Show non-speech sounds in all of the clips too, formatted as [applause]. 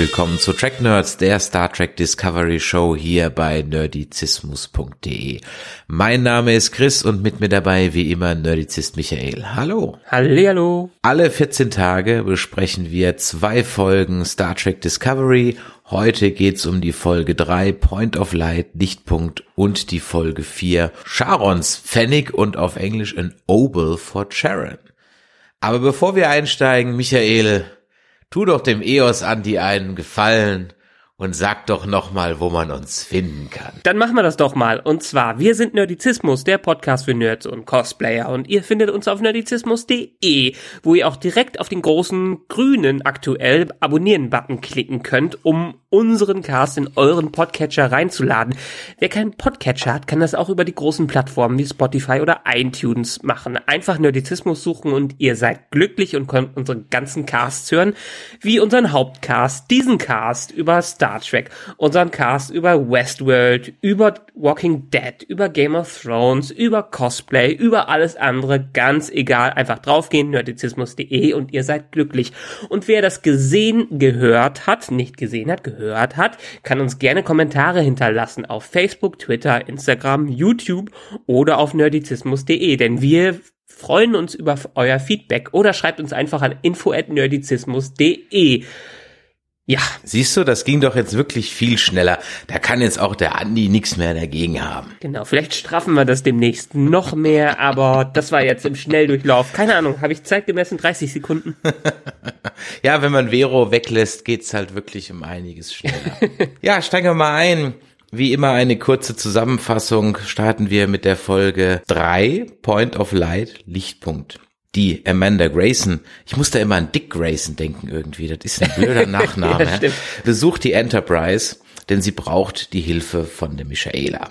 Willkommen zu Track Nerds, der Star Trek Discovery Show hier bei nerdizismus.de. Mein Name ist Chris und mit mir dabei wie immer Nerdizist Michael. Hallo. Hallihallo. Alle 14 Tage besprechen wir zwei Folgen Star Trek Discovery. Heute geht's um die Folge 3 Point of Light Lichtpunkt und die Folge 4 Charons Pfennig und auf Englisch an Obel for Sharon. Aber bevor wir einsteigen, Michael, Tu doch dem EOS Andi einen Gefallen und sag doch nochmal, wo man uns finden kann. Dann machen wir das doch mal. Und zwar, wir sind Nerdizismus, der Podcast für Nerds und Cosplayer. Und ihr findet uns auf nerdizismus.de, wo ihr auch direkt auf den großen grünen aktuell Abonnieren-Button klicken könnt, um unseren Cast in euren Podcatcher reinzuladen. Wer keinen Podcatcher hat, kann das auch über die großen Plattformen wie Spotify oder iTunes machen. Einfach Nerdizismus suchen und ihr seid glücklich und könnt unsere ganzen Casts hören, wie unseren Hauptcast, diesen Cast über Star Trek, unseren Cast über Westworld, über Walking Dead, über Game of Thrones, über Cosplay, über alles andere, ganz egal, einfach draufgehen, nerdizismus.de und ihr seid glücklich. Und wer das gesehen, gehört hat, nicht gesehen hat, gehört hat, kann uns gerne Kommentare hinterlassen auf Facebook, Twitter, Instagram, YouTube oder auf nerdizismus.de, denn wir freuen uns über euer Feedback oder schreibt uns einfach an info@nerdizismus.de. Ja. Siehst du, das ging doch jetzt wirklich viel schneller. Da kann jetzt auch der Andi nichts mehr dagegen haben. Genau, vielleicht straffen wir das demnächst noch mehr, aber das war jetzt im Schnelldurchlauf. Keine Ahnung, habe ich Zeit gemessen? 30 Sekunden? [laughs] ja, wenn man Vero weglässt, geht's halt wirklich um einiges schneller. [laughs] ja, steigen wir mal ein. Wie immer eine kurze Zusammenfassung. Starten wir mit der Folge 3, Point of Light, Lichtpunkt die Amanda Grayson, ich muss da immer an Dick Grayson denken irgendwie, das ist ein blöder [laughs] Nachname, ja, besucht die Enterprise, denn sie braucht die Hilfe von der Michaela.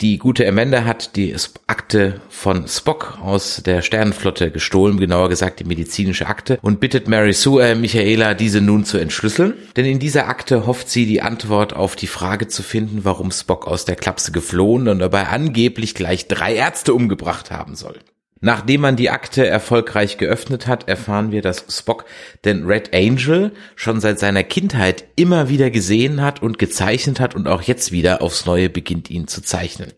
Die gute Amanda hat die Akte von Spock aus der Sternenflotte gestohlen, genauer gesagt die medizinische Akte, und bittet Mary Sue, äh, Michaela, diese nun zu entschlüsseln. Denn in dieser Akte hofft sie die Antwort auf die Frage zu finden, warum Spock aus der Klapse geflohen und dabei angeblich gleich drei Ärzte umgebracht haben soll. Nachdem man die Akte erfolgreich geöffnet hat, erfahren wir, dass Spock den Red Angel schon seit seiner Kindheit immer wieder gesehen hat und gezeichnet hat und auch jetzt wieder aufs Neue beginnt ihn zu zeichnen.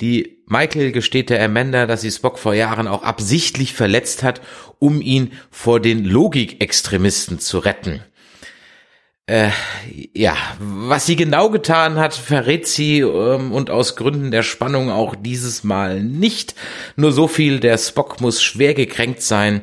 Die Michael gesteht der Amanda, dass sie Spock vor Jahren auch absichtlich verletzt hat, um ihn vor den Logikextremisten zu retten. Äh, ja, was sie genau getan hat, verrät sie ähm, und aus Gründen der Spannung auch dieses Mal nicht. Nur so viel, der Spock muss schwer gekränkt sein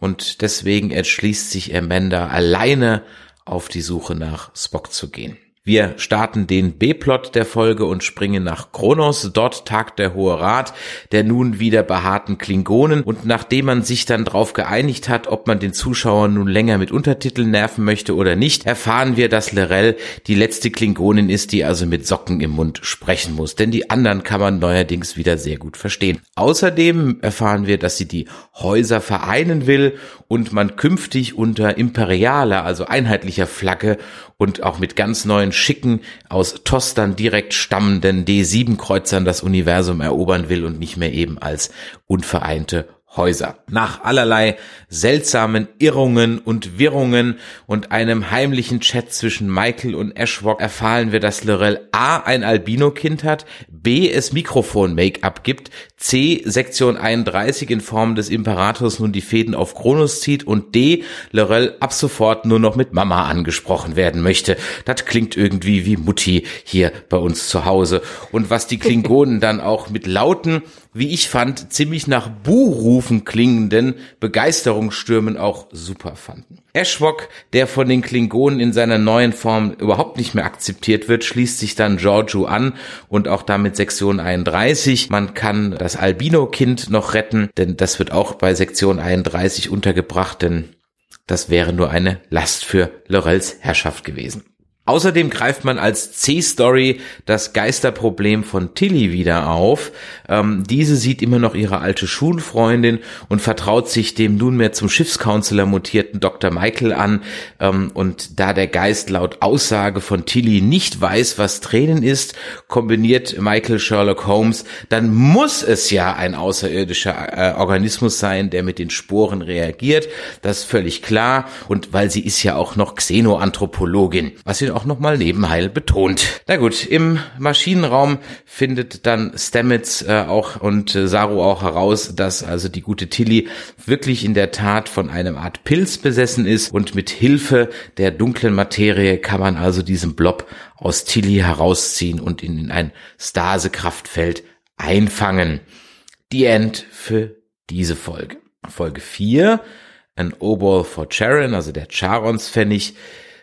und deswegen entschließt sich Amanda alleine auf die Suche nach Spock zu gehen. Wir starten den B-Plot der Folge und springen nach Kronos. Dort tagt der Hohe Rat der nun wieder behaarten Klingonen. Und nachdem man sich dann darauf geeinigt hat, ob man den Zuschauer nun länger mit Untertiteln nerven möchte oder nicht, erfahren wir, dass Lorel die letzte Klingonin ist, die also mit Socken im Mund sprechen muss. Denn die anderen kann man neuerdings wieder sehr gut verstehen. Außerdem erfahren wir, dass sie die Häuser vereinen will und man künftig unter imperialer, also einheitlicher Flagge und auch mit ganz neuen schicken, aus Tostern direkt stammenden D7-Kreuzern das Universum erobern will und nicht mehr eben als unvereinte Häuser. Nach allerlei seltsamen Irrungen und Wirrungen und einem heimlichen Chat zwischen Michael und Ashwok erfahren wir, dass Lorel A. ein Albino-Kind hat, B. es Mikrofon-Make-up gibt, C. Sektion 31 in Form des Imperators nun die Fäden auf Kronos zieht und D. Lorel ab sofort nur noch mit Mama angesprochen werden möchte. Das klingt irgendwie wie Mutti hier bei uns zu Hause. Und was die Klingonen [laughs] dann auch mit lauten wie ich fand, ziemlich nach Buhrufen klingenden Begeisterungsstürmen auch super fanden. Eschwok, der von den Klingonen in seiner neuen Form überhaupt nicht mehr akzeptiert wird, schließt sich dann Giorgio an und auch damit Sektion 31. Man kann das Albino-Kind noch retten, denn das wird auch bei Sektion 31 untergebracht, denn das wäre nur eine Last für Lorels Herrschaft gewesen. Außerdem greift man als C-Story das Geisterproblem von Tilly wieder auf. Ähm, diese sieht immer noch ihre alte Schulfreundin und vertraut sich dem nunmehr zum Schiffscounselor mutierten Dr. Michael an. Ähm, und da der Geist laut Aussage von Tilly nicht weiß, was Tränen ist, kombiniert Michael Sherlock Holmes, dann muss es ja ein außerirdischer äh, Organismus sein, der mit den Sporen reagiert. Das ist völlig klar. Und weil sie ist ja auch noch Xenoanthropologin, was ihn auch nochmal nebenheil betont. Na gut, im Maschinenraum findet dann Stamets äh, auch und äh, Saru auch heraus, dass also die gute Tilly wirklich in der Tat von einem Art Pilz besessen ist und mit Hilfe der dunklen Materie kann man also diesen Blob aus Tilly herausziehen und ihn in ein Stasekraftfeld einfangen. Die End für diese Folge. Folge 4, an Obol for Charon, also der Charons Pfennig,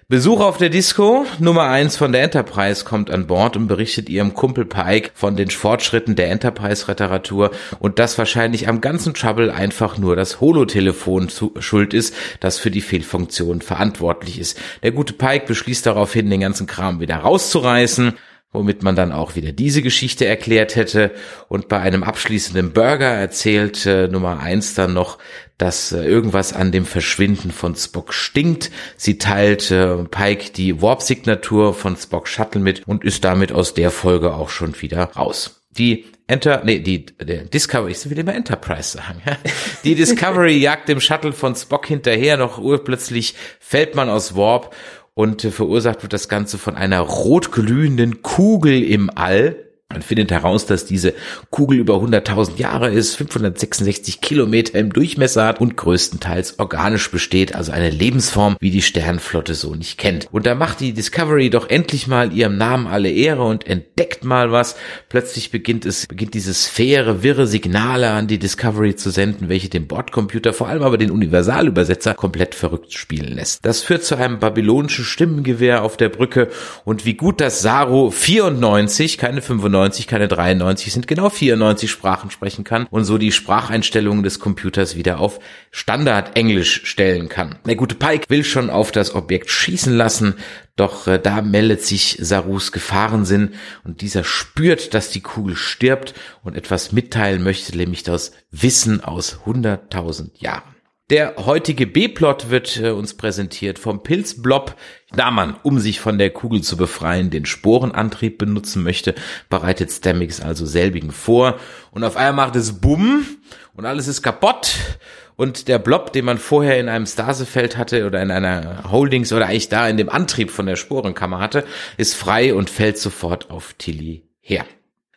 Besuch auf der Disco. Nummer eins von der Enterprise kommt an Bord und berichtet ihrem Kumpel Pike von den Fortschritten der Enterprise-Reparatur und dass wahrscheinlich am ganzen Trouble einfach nur das Holotelefon schuld ist, das für die Fehlfunktion verantwortlich ist. Der gute Pike beschließt daraufhin, den ganzen Kram wieder rauszureißen womit man dann auch wieder diese Geschichte erklärt hätte. Und bei einem abschließenden Burger erzählt äh, Nummer eins dann noch, dass äh, irgendwas an dem Verschwinden von Spock stinkt. Sie teilt äh, Pike die Warp-Signatur von Spock Shuttle mit und ist damit aus der Folge auch schon wieder raus. Die Enter, nee, die, der Discovery, ich will immer Enterprise sagen. [laughs] Die Discovery jagt dem Shuttle von Spock hinterher, noch urplötzlich fällt man aus Warp und verursacht wird das Ganze von einer rotglühenden Kugel im All. Man findet heraus, dass diese Kugel über 100.000 Jahre ist, 566 Kilometer im Durchmesser hat und größtenteils organisch besteht, also eine Lebensform, wie die Sternflotte so nicht kennt. Und da macht die Discovery doch endlich mal ihrem Namen alle Ehre und entdeckt mal was. Plötzlich beginnt es, beginnt diese Sphäre wirre Signale an die Discovery zu senden, welche den Bordcomputer, vor allem aber den Universalübersetzer, komplett verrückt spielen lässt. Das führt zu einem babylonischen Stimmengewehr auf der Brücke und wie gut das Saru 94, keine 95, 95, keine 93 sind, genau 94 Sprachen sprechen kann und so die Spracheinstellungen des Computers wieder auf Standard-Englisch stellen kann. Der gute Pike will schon auf das Objekt schießen lassen, doch äh, da meldet sich Sarus Gefahrensinn und dieser spürt, dass die Kugel stirbt und etwas mitteilen möchte, nämlich das Wissen aus 100.000 Jahren. Der heutige B-Plot wird äh, uns präsentiert vom Pilzblob. Da man, um sich von der Kugel zu befreien, den Sporenantrieb benutzen möchte, bereitet Stamix also selbigen vor. Und auf einmal macht es Bumm und alles ist kaputt. Und der Blob, den man vorher in einem Stasefeld hatte oder in einer Holdings oder eigentlich da in dem Antrieb von der Sporenkammer hatte, ist frei und fällt sofort auf Tilly her.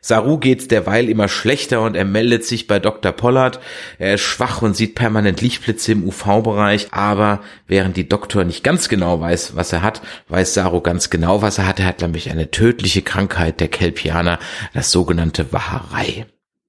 Saru geht's derweil immer schlechter und er meldet sich bei Dr. Pollard. Er ist schwach und sieht permanent Lichtblitze im UV-Bereich, aber während die Doktor nicht ganz genau weiß, was er hat, weiß Saru ganz genau, was er hat. Er hat nämlich eine tödliche Krankheit der Kelpianer, das sogenannte Waharei.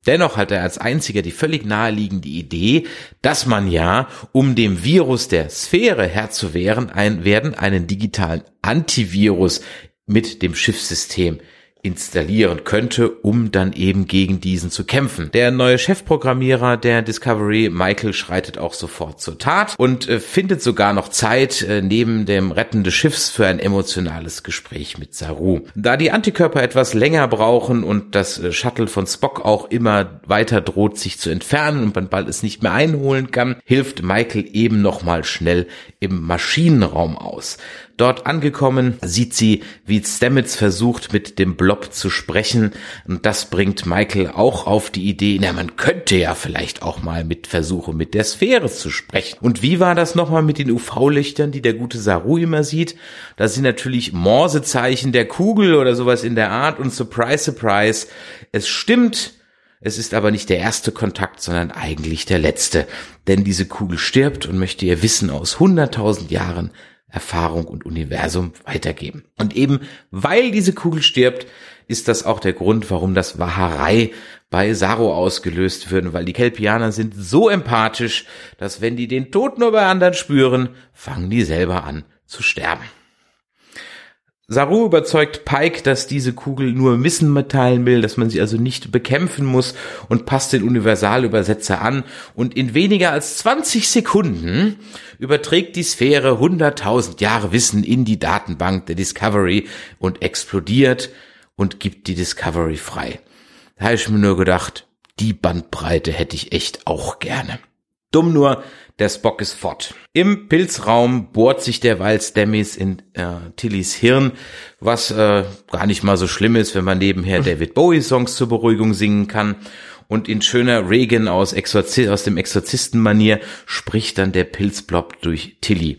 Dennoch hat er als einziger die völlig naheliegende Idee, dass man ja, um dem Virus der Sphäre Herr zu werden, ein, werden einen digitalen Antivirus mit dem Schiffssystem installieren könnte, um dann eben gegen diesen zu kämpfen. Der neue Chefprogrammierer der Discovery, Michael, schreitet auch sofort zur Tat und äh, findet sogar noch Zeit äh, neben dem Retten des Schiffs für ein emotionales Gespräch mit Saru. Da die Antikörper etwas länger brauchen und das äh, Shuttle von Spock auch immer weiter droht, sich zu entfernen und man bald es nicht mehr einholen kann, hilft Michael eben nochmal schnell im Maschinenraum aus. Dort angekommen sieht sie, wie Stamets versucht, mit dem Blob zu sprechen. Und das bringt Michael auch auf die Idee, na, man könnte ja vielleicht auch mal mit versuchen, mit der Sphäre zu sprechen. Und wie war das nochmal mit den UV-Lichtern, die der gute Saru immer sieht? Das sind natürlich Morsezeichen der Kugel oder sowas in der Art. Und surprise, surprise, es stimmt, es ist aber nicht der erste Kontakt, sondern eigentlich der letzte. Denn diese Kugel stirbt und möchte ihr Wissen aus hunderttausend Jahren Erfahrung und Universum weitergeben. Und eben weil diese Kugel stirbt, ist das auch der Grund, warum das Waharei, bei Saro ausgelöst würden, weil die Kelpianer sind so empathisch, dass wenn die den Tod nur bei anderen spüren, fangen die selber an zu sterben. Saru überzeugt Pike, dass diese Kugel nur Wissen mitteilen will, dass man sie also nicht bekämpfen muss und passt den Universalübersetzer an und in weniger als 20 Sekunden überträgt die Sphäre 100.000 Jahre Wissen in die Datenbank der Discovery und explodiert und gibt die Discovery frei. Da habe ich mir nur gedacht, die Bandbreite hätte ich echt auch gerne. Dumm nur, der Spock ist fort. Im Pilzraum bohrt sich derweil Stammis in äh, Tillys Hirn, was äh, gar nicht mal so schlimm ist, wenn man nebenher David Bowie Songs zur Beruhigung singen kann. Und in schöner Regan aus, Exorzi aus dem Exorzistenmanier spricht dann der Pilzblob durch Tilly.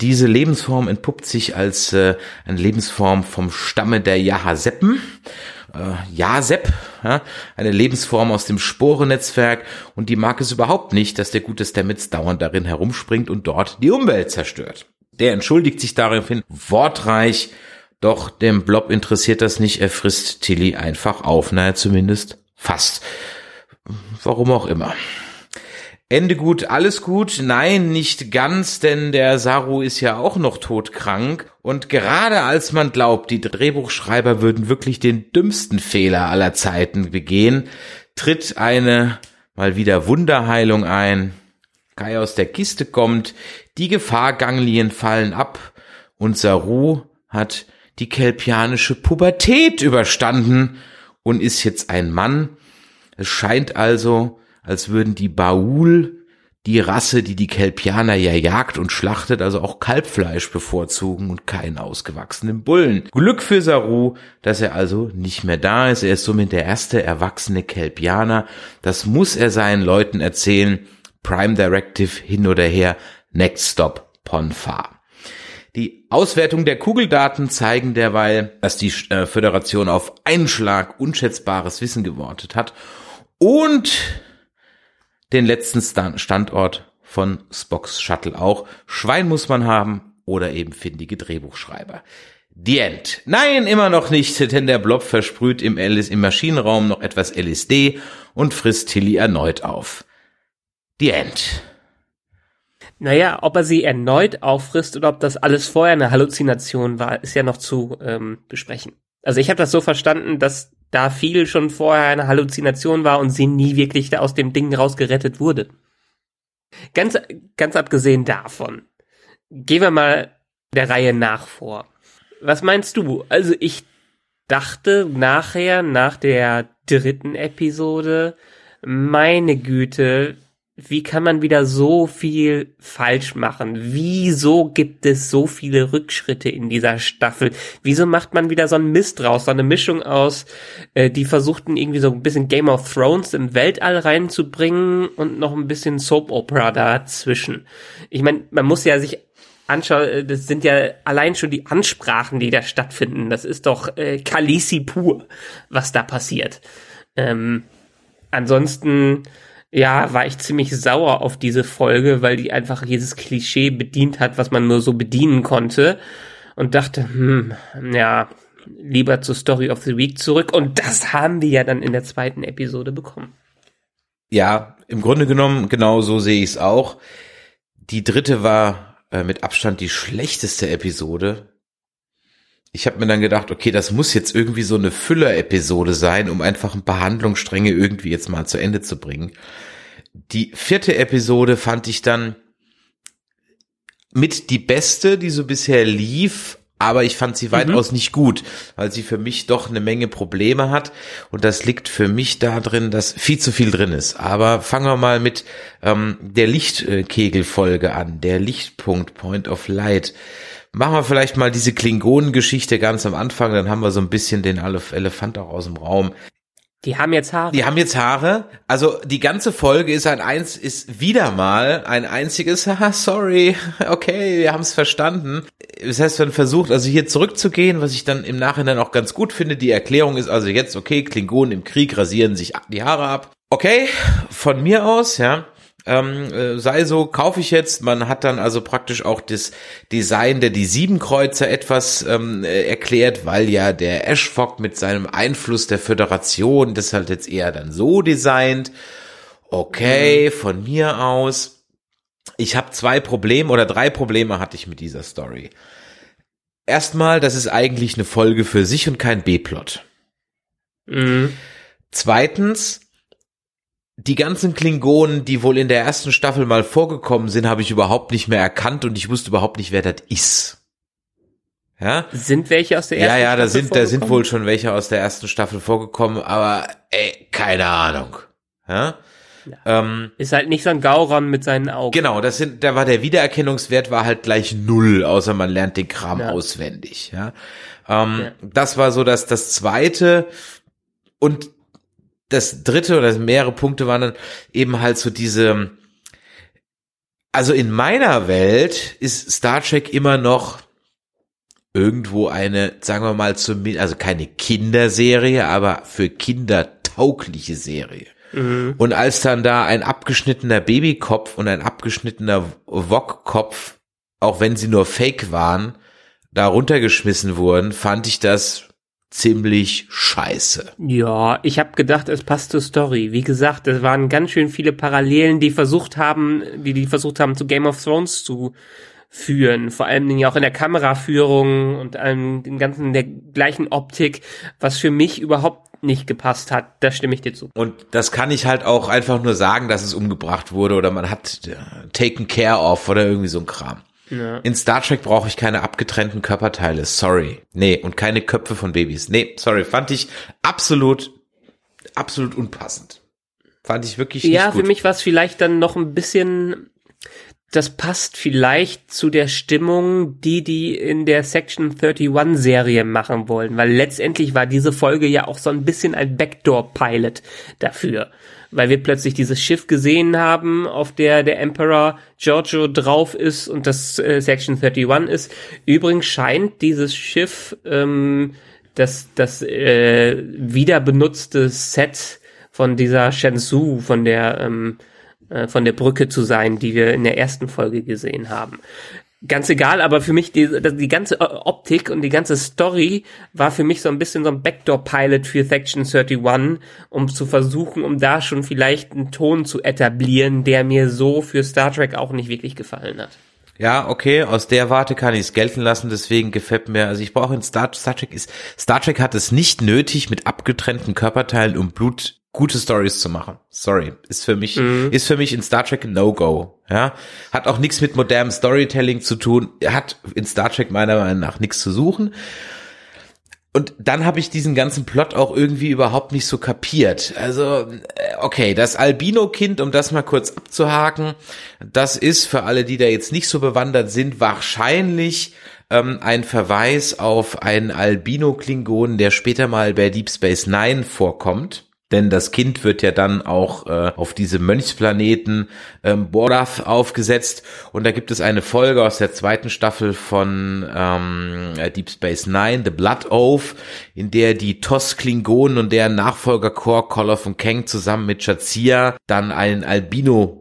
Diese Lebensform entpuppt sich als äh, eine Lebensform vom Stamme der Jahaseppen äh, Jasep, ja, eine Lebensform aus dem Sporennetzwerk und die mag es überhaupt nicht, dass der gute Stamets dauernd darin herumspringt und dort die Umwelt zerstört. Der entschuldigt sich daraufhin wortreich, doch dem Blob interessiert das nicht, er frisst Tilly einfach auf, naja zumindest fast. Warum auch immer. Ende gut, alles gut. Nein, nicht ganz, denn der Saru ist ja auch noch todkrank. Und gerade als man glaubt, die Drehbuchschreiber würden wirklich den dümmsten Fehler aller Zeiten begehen, tritt eine mal wieder Wunderheilung ein. Kai aus der Kiste kommt, die Gefahrganglien fallen ab und Saru hat die kelpianische Pubertät überstanden und ist jetzt ein Mann. Es scheint also, als würden die Baul, die Rasse, die die Kelpianer ja jagt und schlachtet, also auch Kalbfleisch bevorzugen und keinen ausgewachsenen Bullen. Glück für Saru, dass er also nicht mehr da ist. Er ist somit der erste erwachsene Kelpianer. Das muss er seinen Leuten erzählen. Prime Directive hin oder her. Next Stop Ponfar. Die Auswertung der Kugeldaten zeigen derweil, dass die äh, Föderation auf einen Schlag unschätzbares Wissen gewortet hat und den letzten Standort von Spocks Shuttle auch. Schwein muss man haben oder eben findige Drehbuchschreiber. The End. Nein, immer noch nicht, [laughs] denn der Blob versprüht im, LS im Maschinenraum noch etwas LSD und frisst Tilly erneut auf. The End. Naja, ob er sie erneut auffrisst oder ob das alles vorher eine Halluzination war, ist ja noch zu ähm, besprechen. Also ich habe das so verstanden, dass da viel schon vorher eine Halluzination war und sie nie wirklich aus dem Ding rausgerettet wurde. Ganz, ganz abgesehen davon, gehen wir mal der Reihe nach vor. Was meinst du? Also ich dachte nachher, nach der dritten Episode, meine Güte, wie kann man wieder so viel falsch machen? Wieso gibt es so viele Rückschritte in dieser Staffel? Wieso macht man wieder so einen Mist raus, so eine Mischung aus, äh, die versuchten irgendwie so ein bisschen Game of Thrones im Weltall reinzubringen und noch ein bisschen Soap Opera dazwischen. Ich meine, man muss ja sich anschauen, äh, das sind ja allein schon die Ansprachen, die da stattfinden. Das ist doch äh, Kalisi pur, was da passiert. Ähm, ansonsten ja, war ich ziemlich sauer auf diese Folge, weil die einfach jedes Klischee bedient hat, was man nur so bedienen konnte. Und dachte, hm, ja, lieber zur Story of the Week zurück. Und das haben wir ja dann in der zweiten Episode bekommen. Ja, im Grunde genommen, genau so sehe ich es auch. Die dritte war äh, mit Abstand die schlechteste Episode. Ich habe mir dann gedacht, okay, das muss jetzt irgendwie so eine Füller-Episode sein, um einfach ein paar Handlungsstränge irgendwie jetzt mal zu Ende zu bringen. Die vierte Episode fand ich dann mit die beste, die so bisher lief, aber ich fand sie weitaus mhm. nicht gut, weil sie für mich doch eine Menge Probleme hat und das liegt für mich da drin, dass viel zu viel drin ist. Aber fangen wir mal mit ähm, der Lichtkegelfolge an, der Lichtpunkt, Point of Light. Machen wir vielleicht mal diese Klingonengeschichte ganz am Anfang, dann haben wir so ein bisschen den Elefant auch aus dem Raum. Die haben jetzt Haare. Die haben jetzt Haare. Also die ganze Folge ist ein eins, ist wieder mal ein einziges, [laughs] haha, sorry, okay, wir haben es verstanden. Das heißt, man versucht also hier zurückzugehen, was ich dann im Nachhinein auch ganz gut finde. Die Erklärung ist also jetzt, okay, Klingonen im Krieg rasieren sich die Haare ab. Okay, von mir aus, ja. Ähm, äh, sei so, kaufe ich jetzt. Man hat dann also praktisch auch das Design der die Siebenkreuzer etwas ähm, äh, erklärt, weil ja der Ashfog mit seinem Einfluss der Föderation das halt jetzt eher dann so designt. Okay, von mir aus. Ich habe zwei Probleme oder drei Probleme hatte ich mit dieser Story. Erstmal, das ist eigentlich eine Folge für sich und kein B-Plot. Mhm. Zweitens, die ganzen Klingonen, die wohl in der ersten Staffel mal vorgekommen sind, habe ich überhaupt nicht mehr erkannt und ich wusste überhaupt nicht, wer das ist. Ja? Sind welche aus der Ja, ersten ja, da Staffel sind, da sind wohl schon welche aus der ersten Staffel vorgekommen, aber ey, keine Ahnung. Ja? Ähm, Ist halt nicht so ein Gauron mit seinen Augen. Genau, das sind, da war der Wiedererkennungswert war halt gleich null, außer man lernt den Kram Ja. auswendig. Ja, ähm, Ja. das war so das das zweite und das dritte oder mehrere Punkte waren dann eben halt so diese. Also in meiner Welt ist Star Trek immer noch irgendwo eine, sagen wir mal zumindest, also keine Kinderserie, aber für Kinder taugliche Serie. Mhm. Und als dann da ein abgeschnittener Babykopf und ein abgeschnittener Wok-Kopf, auch wenn sie nur Fake waren, da runtergeschmissen wurden, fand ich das ziemlich scheiße. Ja, ich habe gedacht, es passt zur Story. Wie gesagt, es waren ganz schön viele Parallelen, die versucht haben, die die versucht haben zu Game of Thrones zu führen, vor allen Dingen auch in der Kameraführung und allem dem ganzen der gleichen Optik, was für mich überhaupt nicht gepasst hat. Da stimme ich dir zu. Und das kann ich halt auch einfach nur sagen, dass es umgebracht wurde oder man hat äh, taken care of oder irgendwie so ein Kram. Ja. In Star Trek brauche ich keine abgetrennten Körperteile. Sorry. Nee, und keine Köpfe von Babys. Nee, sorry. Fand ich absolut, absolut unpassend. Fand ich wirklich nicht Ja, für mich war es vielleicht dann noch ein bisschen, das passt vielleicht zu der Stimmung, die die in der Section 31 Serie machen wollen, weil letztendlich war diese Folge ja auch so ein bisschen ein Backdoor-Pilot dafür, weil wir plötzlich dieses Schiff gesehen haben, auf der der Emperor Giorgio drauf ist und das äh, Section 31 ist. Übrigens scheint dieses Schiff ähm, das, das äh, wieder benutzte Set von dieser Shenzhou, von der ähm, äh, von der Brücke zu sein, die wir in der ersten Folge gesehen haben. Ganz egal, aber für mich die, die ganze äh, Optik und die ganze Story war für mich so ein bisschen so ein Backdoor-Pilot für Section 31, um zu versuchen, um da schon vielleicht einen Ton zu etablieren, der mir so für Star Trek auch nicht wirklich gefallen hat. Ja, okay, aus der Warte kann ich es gelten lassen, deswegen gefällt mir, also ich brauche in Star, Star Trek ist, Star Trek hat es nicht nötig, mit abgetrennten Körperteilen und Blut gute Stories zu machen. Sorry, ist für mich, ist für mich in Star Trek No-Go, ja. Hat auch nichts mit modernem Storytelling zu tun, hat in Star Trek meiner Meinung nach nichts zu suchen. Und dann habe ich diesen ganzen Plot auch irgendwie überhaupt nicht so kapiert. Also, äh, okay, das Albino-Kind, um das mal kurz abzuhaken, das ist für alle, die da jetzt nicht so bewandert sind, wahrscheinlich ähm, ein Verweis auf einen Albino-Klingon, der später mal bei Deep Space Nine vorkommt. Denn das Kind wird ja dann auch äh, auf diese Mönchsplaneten ähm, Borath aufgesetzt. Und da gibt es eine Folge aus der zweiten Staffel von ähm, Deep Space Nine, The Blood Oath, in der die TOS-Klingonen und deren Nachfolger Kor, Koloff und Kang zusammen mit Shazia dann einen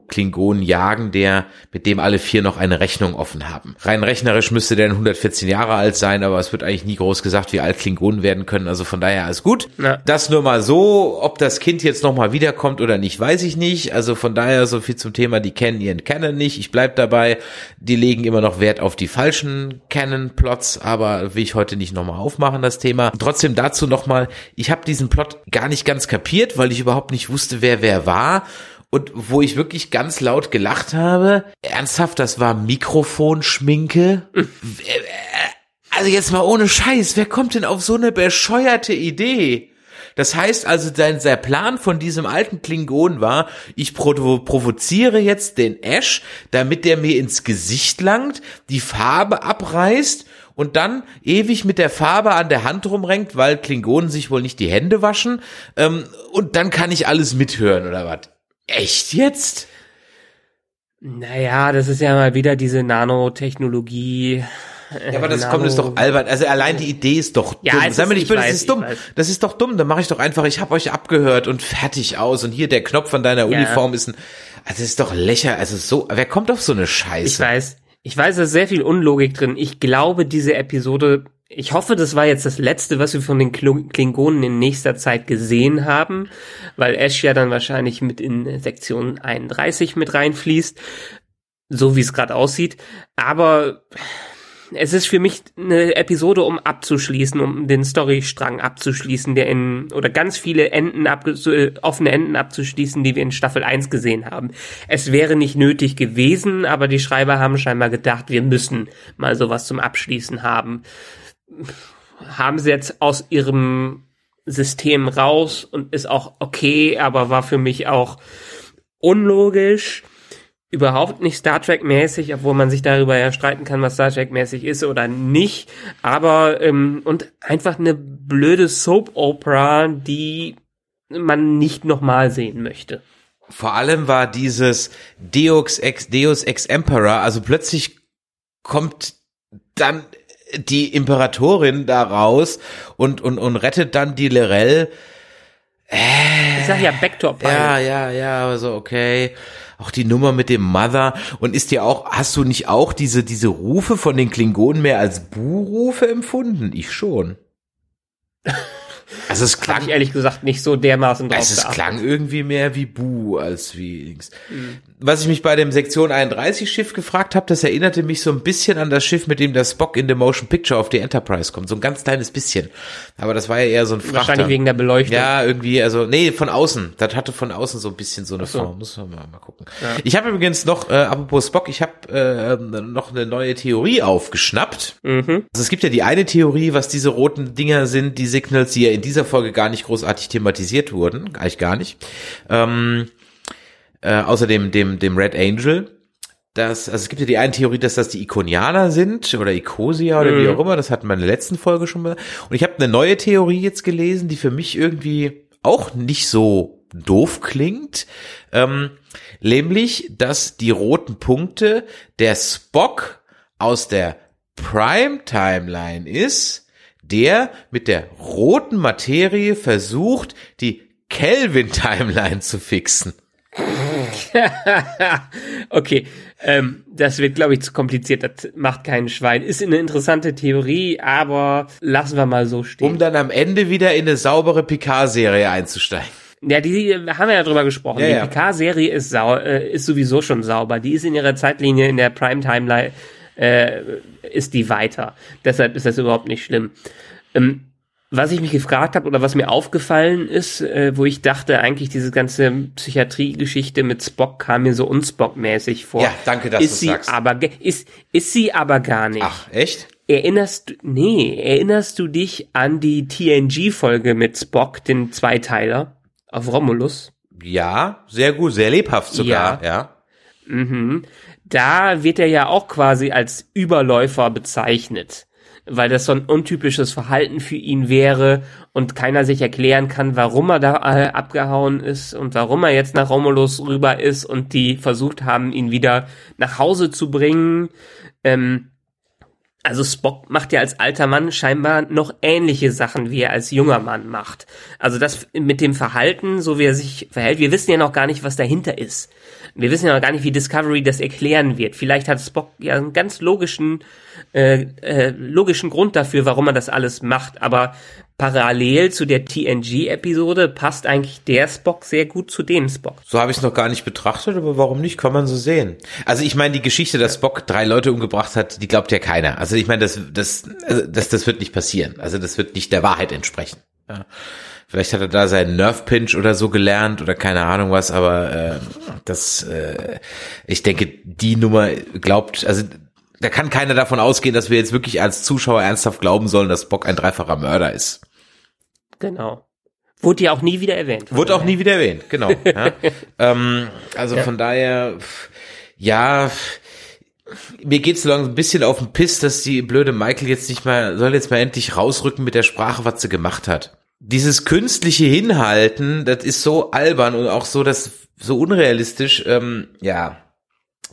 Albino-Klingonen jagen, der mit dem alle vier noch eine Rechnung offen haben. Rein rechnerisch müsste der 114 Jahre alt sein, aber es wird eigentlich nie groß gesagt, wie alt Klingonen werden können. Also von daher alles gut. Ja. Das nur mal so, ob das Kind jetzt nochmal wiederkommt oder nicht, weiß ich nicht. Also von daher so viel zum Thema, die kennen ihren Canon nicht. Ich bleib dabei, die legen immer noch Wert auf die falschen Canon-Plots, aber will ich heute nicht nochmal aufmachen, das Thema. Trotzdem dazu nochmal, ich habe diesen Plot gar nicht ganz kapiert, weil ich überhaupt nicht wusste, wer wer war. Und wo ich wirklich ganz laut gelacht habe, ernsthaft, das war Mikrofonschminke. Also jetzt mal ohne Scheiß, wer kommt denn auf so eine bescheuerte Idee? Das heißt also, sein, sein Plan von diesem alten Klingon war, ich provo provoziere jetzt den Ash, damit der mir ins Gesicht langt, die Farbe abreißt und dann ewig mit der Farbe an der Hand rumrenkt, weil Klingonen sich wohl nicht die Hände waschen. Ähm, und dann kann ich alles mithören oder was? Echt jetzt? Naja, das ist ja mal wieder diese Nanotechnologie, Ja, aber das Nano- kommt ist doch albern. Also allein die Idee ist doch dumm. Ja, es Sei ist- mir nicht ich böse, das ist dumm. ich weiß. Das ist doch dumm. Dann mache ich doch einfach, ich habe euch abgehört und fertig aus. Und hier der Knopf von deiner Ja. Uniform ist ein. Also das ist doch lächer. Also so, wer kommt auf so eine Ich Scheiße? weiß, ich weiß, da ist sehr viel Unlogik drin. Ich glaube, diese Episode, ich hoffe, das war jetzt das letzte, was wir von den Klingonen in nächster Zeit gesehen haben, weil Ash ja dann wahrscheinlich mit in Sektion 31 mit reinfließt, so wie es gerade aussieht. Aber es ist für mich eine Episode, um abzuschließen, um den Storystrang abzuschließen, der in, oder ganz viele Enden äh, offene Enden abzuschließen, die wir in Staffel 1 gesehen haben. Es wäre nicht nötig gewesen, aber die Schreiber haben scheinbar gedacht, wir müssen mal sowas zum Abschließen haben. Haben sie jetzt aus ihrem System raus und ist auch okay, aber war für mich auch unlogisch überhaupt nicht Star Trek mäßig, obwohl man sich darüber ja streiten kann, was Star Trek mäßig ist oder nicht. Aber ähm, und einfach eine blöde Soap Opera, die man nicht nochmal sehen möchte. Vor allem war dieses Deus ex, Deus ex Emperor, also plötzlich kommt dann die Imperatorin da raus und, und, und rettet dann die Lorel. Ich sag ja Backdoor Pilot. Ja, ja, ja, aber so, okay. Auch die Nummer mit dem Mother. Und ist dir auch, hast du nicht auch diese, diese Rufe von den Klingonen mehr als Bu-Rufe empfunden? Ich schon. [laughs] Also es klang, ich ehrlich gesagt nicht so dermaßen drauf es ist, geachtet. klang irgendwie mehr wie Bu als wie Dings. Was ich mich bei dem Sektion 31 Schiff gefragt habe, das erinnerte mich so ein bisschen an das Schiff, mit dem der Spock in the Motion Picture auf die Enterprise kommt. So ein ganz kleines bisschen. Aber das war ja eher so ein Frachter. Wahrscheinlich wegen der Beleuchtung. Ja, irgendwie, also, nee, von außen. Das hatte von außen so ein bisschen so eine so. Form. Muss man mal, mal gucken. Ich habe übrigens noch, äh, apropos Spock, ich habe äh, noch eine neue Theorie aufgeschnappt. Mhm. Also es gibt ja die eine Theorie, was diese roten Dinger sind, die Signals, die ja in dieser Folge gar nicht großartig thematisiert wurden, eigentlich gar nicht. Ähm, äh, außerdem dem, dem Red Angel. Das, also es gibt ja die eine Theorie, dass das die Ikonianer sind oder Ikosia oder wie Mhm. auch immer. Das hatten wir in der letzten Folge schon mal. Und ich habe eine neue Theorie jetzt gelesen, die für mich irgendwie auch nicht so doof klingt. Ähm, nämlich, dass die roten Punkte der Spock aus der Prime-Timeline ist, der mit der roten Materie versucht, die Kelvin-Timeline zu fixen. [laughs] okay, ähm, das wird, glaube ich, zu kompliziert. Das macht keinen Schwein. Ist eine interessante Theorie, aber lassen wir mal so stehen. um dann am Ende wieder in eine saubere Picard-Serie einzusteigen. Ja, die äh, haben wir ja drüber gesprochen. Ja, die ja. PK-Serie ist, sau äh, ist sowieso schon sauber. Die ist in ihrer Zeitlinie in der Prime-Timeline, äh, ist die weiter. Deshalb ist das überhaupt nicht schlimm. Ähm, was ich mich gefragt habe oder was mir aufgefallen ist, äh, wo ich dachte, eigentlich diese ganze Psychiatrie-Geschichte mit Spock kam mir so unspock-mäßig vor. Ja, danke, dass ist du's sie sagst. aber ist ist sie aber gar nicht. Ach, echt? Erinnerst du, nee, erinnerst du dich an die TNG-Folge mit Spock, den Zweiteiler auf Romulus? Ja, sehr gut, sehr lebhaft sogar, ja. Mhm. Da wird er ja auch quasi als Überläufer bezeichnet, weil das so ein untypisches Verhalten für ihn wäre und keiner sich erklären kann, warum er da äh, abgehauen ist und warum er jetzt nach Romulus rüber ist und die versucht haben, ihn wieder nach Hause zu bringen. Ähm, also Spock macht ja als alter Mann scheinbar noch ähnliche Sachen, wie er als junger Mann macht. Also das mit dem Verhalten, so wie er sich verhält, wir wissen ja noch gar nicht, was dahinter ist. Wir wissen ja noch gar nicht, wie Discovery das erklären wird. Vielleicht hat Spock ja einen ganz logischen, äh, äh, logischen Grund dafür, warum er das alles macht. Aber parallel zu der TNG-Episode passt eigentlich der Spock sehr gut zu dem Spock. So habe ich es noch gar nicht betrachtet, aber warum nicht? Kann man so sehen. Also ich meine, die Geschichte, dass Spock drei Leute umgebracht hat, die glaubt ja keiner. Also ich meine, das, das, also das, das wird nicht passieren. Also das wird nicht der Wahrheit entsprechen. Ja. Vielleicht hat er da seinen Nerve Pinch oder so gelernt oder keine Ahnung was, aber äh, das, äh, ich denke, die Nummer glaubt, also da kann keiner davon ausgehen, dass wir jetzt wirklich als Zuschauer ernsthaft glauben sollen, dass Spock ein dreifacher Mörder ist. Genau. Wurde ja auch nie wieder erwähnt. Wurde auch nie wieder erwähnt, genau. [laughs] Ja. ähm, also von daher, ja, mir geht's so langsam ein bisschen auf den Piss, dass die blöde Michael jetzt nicht mal, soll jetzt mal endlich rausrücken mit der Sprache, was sie gemacht hat. Dieses künstliche Hinhalten, das ist so albern und auch so, das so unrealistisch, ähm, ja.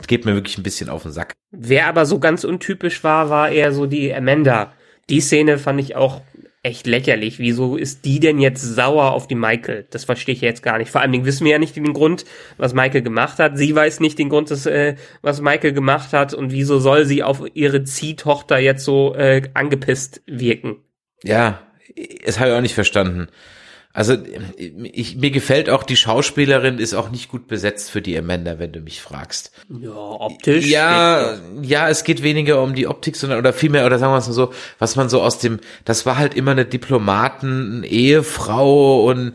geht mir wirklich ein bisschen auf den Sack. Wer aber so ganz untypisch war, war eher so die Amanda. Die Szene fand ich auch echt lächerlich. Wieso ist die denn jetzt sauer auf die Michael? Das verstehe ich jetzt gar nicht. Vor allen Dingen wissen wir ja nicht den Grund, was Michael gemacht hat. Sie weiß nicht den Grund, des, äh, was Michael gemacht hat. Und wieso soll sie auf ihre Ziehtochter jetzt so äh, angepisst wirken? Ja, das habe ich auch nicht verstanden. Also ich, mir gefällt auch die Schauspielerin ist auch nicht gut besetzt für die Amanda, wenn du mich fragst. Ja, optisch. Ja, ja, es geht weniger um die Optik, sondern oder vielmehr oder sagen wir es mal so, was man so aus dem, das war halt immer eine Diplomaten, Ehefrau und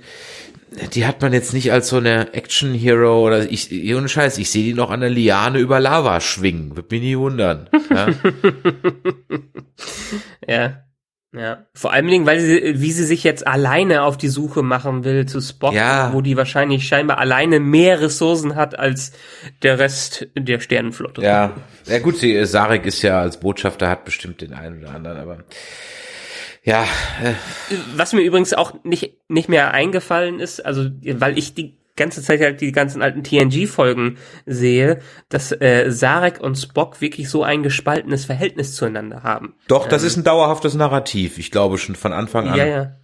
die hat man jetzt nicht als so eine Action Hero oder ich ohne Scheiß, ich sehe die noch an der Liane über Lava schwingen, wird mich nie wundern. Ja. [laughs] ja. Ja, vor allen Dingen, weil sie, wie sie sich jetzt alleine auf die Suche machen will zu Spock, ja. wo die wahrscheinlich scheinbar alleine mehr Ressourcen hat als der Rest der Sternenflotte. Ja, ja gut, sie, Sarek ist ja als Botschafter, hat bestimmt den einen oder anderen, aber ja. Äh. Was mir übrigens auch nicht, nicht mehr eingefallen ist, also, weil ich die ganze Zeit halt die ganzen alten TNG-Folgen sehe, dass äh, Sarek und Spock wirklich so ein gespaltenes Verhältnis zueinander haben. Doch, das ähm, ist ein dauerhaftes Narrativ. Ich glaube schon von Anfang an. Ja, ja.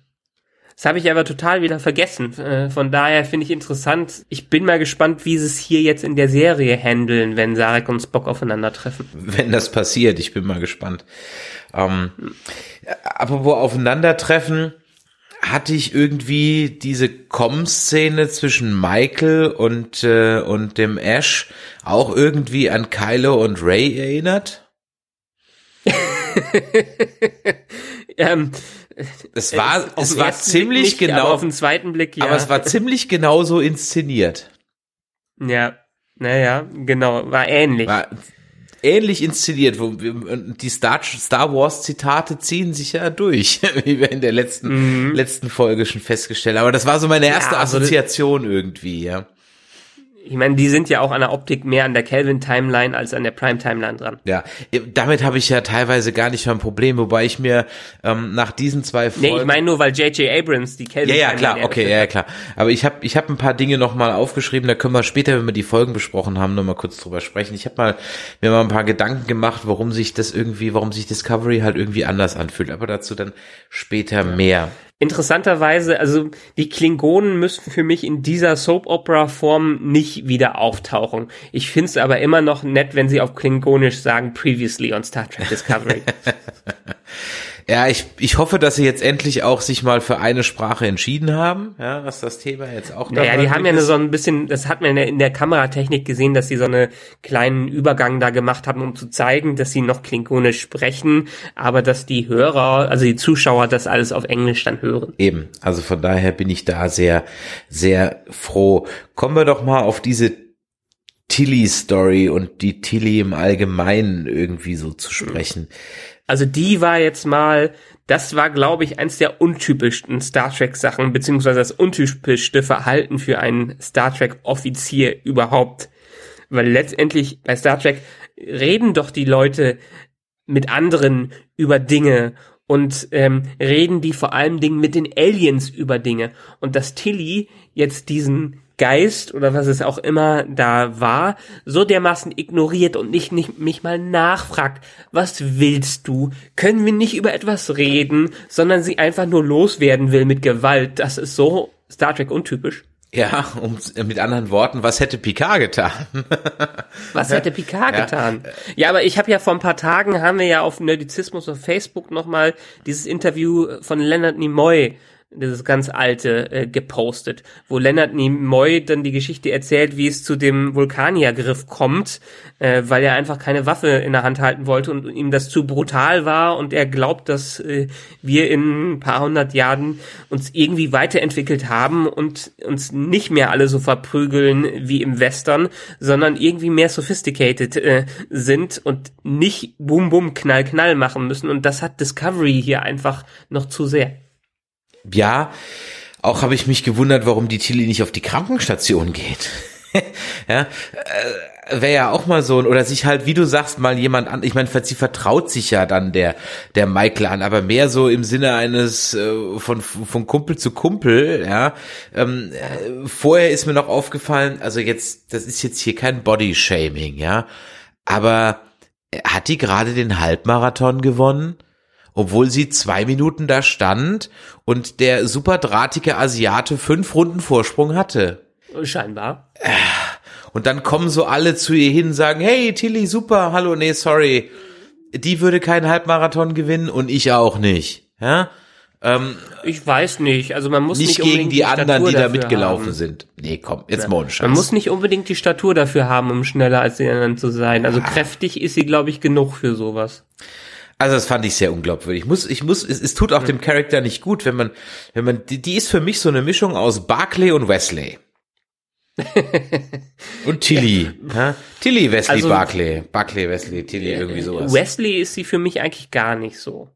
Das habe ich aber total wieder vergessen. Äh, von daher finde ich interessant. Ich bin mal gespannt, wie sie es hier jetzt in der Serie handeln, wenn Sarek und Spock aufeinandertreffen. Wenn das passiert, ich bin mal gespannt. Ähm, apropos aufeinandertreffen, hatte ich irgendwie diese Com-Szene zwischen Michael und, äh, und dem Ash auch irgendwie an Kylo und Ray erinnert? [laughs] ähm, es war, es war ziemlich nicht, genau, auf den zweiten Blick, ja. Aber es war ziemlich genau so inszeniert. Ja, naja, genau, war ähnlich. War ähnlich inszeniert. Wo die Star, Star Wars Zitate ziehen sich ja durch, [laughs] wie wir in der letzten, mhm. letzten Folge schon festgestellt haben. Aber das war so meine erste ja, also Assoziation irgendwie, ja ich meine, die sind ja auch an der Optik mehr an der Kelvin-Timeline als an der Prime-Timeline dran. Ja, damit habe ich ja teilweise gar nicht mehr ein Problem, wobei ich mir ähm, nach diesen zwei Folgen... Nee, ich meine nur, weil J.J. Abrams die Kelvin-Timeline... Ja, ja, klar, okay, ja, ja, klar. Aber ich habe ich hab ein paar Dinge nochmal aufgeschrieben, da können wir später, wenn wir die Folgen besprochen haben, nochmal kurz drüber sprechen. Ich habe mal mir mal ein paar Gedanken gemacht, warum sich das irgendwie, warum sich Discovery halt irgendwie anders anfühlt, aber dazu dann später mehr. Interessanterweise, also die Klingonen müssten für mich in dieser Soap-Opera-Form nicht wieder auftauchen. Ich finde es aber immer noch nett, wenn sie auf Klingonisch sagen, previously on Star Trek Discovery. [laughs] Ja, ich, ich hoffe, dass sie jetzt endlich auch sich mal für eine Sprache entschieden haben, ja, was das Thema jetzt auch Naja, die haben ja so ein bisschen, das hat man in der, in der Kameratechnik gesehen, dass sie so einen kleinen Übergang da gemacht haben, um zu zeigen, dass sie noch Klingonisch sprechen, aber dass die Hörer, also die Zuschauer das alles auf Englisch dann hören. Eben, also von daher bin ich da sehr, sehr froh. Kommen wir doch mal auf diese Tilly-Story und die Tilly im Allgemeinen irgendwie so zu sprechen. Also die war jetzt mal, das war, glaube ich, eins der untypischsten Star Trek Sachen, beziehungsweise das untypischste Verhalten für einen Star Trek Offizier überhaupt. Weil letztendlich bei Star Trek reden doch die Leute mit anderen über Dinge und ähm, reden die vor allem Dingen mit den Aliens über Dinge. Und dass Tilly jetzt diesen Geist oder was es auch immer da war, so dermaßen ignoriert und nicht, nicht mich mal nachfragt, was willst du? Können wir nicht über etwas reden, sondern sie einfach nur loswerden will mit Gewalt. Das ist so Star Trek untypisch. Ja, um mit anderen Worten, was hätte Picard getan? [laughs] was hätte Picard ja. getan? Ja, aber ich habe ja vor ein paar Tagen haben wir ja auf Nerdizismus auf Facebook nochmal dieses Interview von Leonard Nimoy dieses ganz alte, äh, gepostet, wo Leonard Nimoy dann die Geschichte erzählt, wie es zu dem Vulkaniergriff kommt, äh, weil er einfach keine Waffe in der Hand halten wollte und ihm das zu brutal war und er glaubt, dass äh, wir in ein paar hundert Jahren uns irgendwie weiterentwickelt haben und uns nicht mehr alle so verprügeln wie im Western, sondern irgendwie mehr sophisticated äh, sind und nicht Boom Boom Knall Knall machen müssen. Und das hat Discovery hier einfach noch zu sehr ja, auch habe ich mich gewundert, warum die Tilly nicht auf die Krankenstation geht. [laughs] ja, äh, wäre ja auch mal so, oder sich halt, wie du sagst, mal jemand an, ich meine, sie vertraut sich ja dann der, der Michael an, aber mehr so im Sinne eines, äh, von, von Kumpel zu Kumpel, ja. Ähm, äh, vorher ist mir noch aufgefallen, also jetzt, das ist jetzt hier kein Body-Shaming, ja, aber hat die gerade den Halbmarathon gewonnen? Obwohl sie zwei Minuten da stand und der super drahtige Asiate fünf Runden Vorsprung hatte. Scheinbar. Und dann kommen so alle zu ihr hin, sagen, hey, Tilly, super, hallo, nee, sorry. Die würde keinen Halbmarathon gewinnen und ich auch nicht. Ja? Ähm, ich weiß nicht, also man muss nicht, nicht gegen die, die anderen, die da mitgelaufen haben. sind. Nee, komm, jetzt Ja. mal ohne Scheiß. Man muss nicht unbedingt die Statur dafür haben, um schneller als die anderen zu sein. Also kräftig ist sie, glaube ich, genug für sowas. Also das fand ich sehr unglaubwürdig. Ich muss, ich muss, es, es tut auch dem Charakter nicht gut, wenn man, wenn man, die, die ist für mich so eine Mischung aus Barclay und Wesley. [laughs] und Tilly. Ja? Tilly, Wesley, Also- Barclay. Barclay, Wesley, Tilly, irgendwie sowas. Wesley ist sie für mich eigentlich gar nicht so.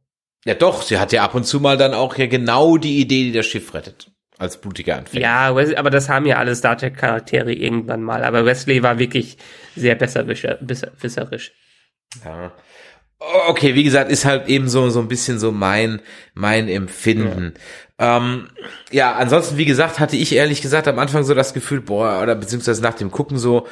Ja doch, sie hat ja ab und zu mal dann auch ja genau die Idee, die das Schiff rettet. Als blutiger Anfänger. Ja, Wes- aber das haben ja alle Star Trek Charaktere irgendwann mal. Aber Wesley war wirklich sehr besserwisserisch. Ja. Okay, wie gesagt, ist halt eben so, so ein bisschen so mein, mein Empfinden. Ja. Ähm, ja, ansonsten, wie gesagt, hatte ich ehrlich gesagt am Anfang so das Gefühl, boah, oder beziehungsweise nach dem Gucken so,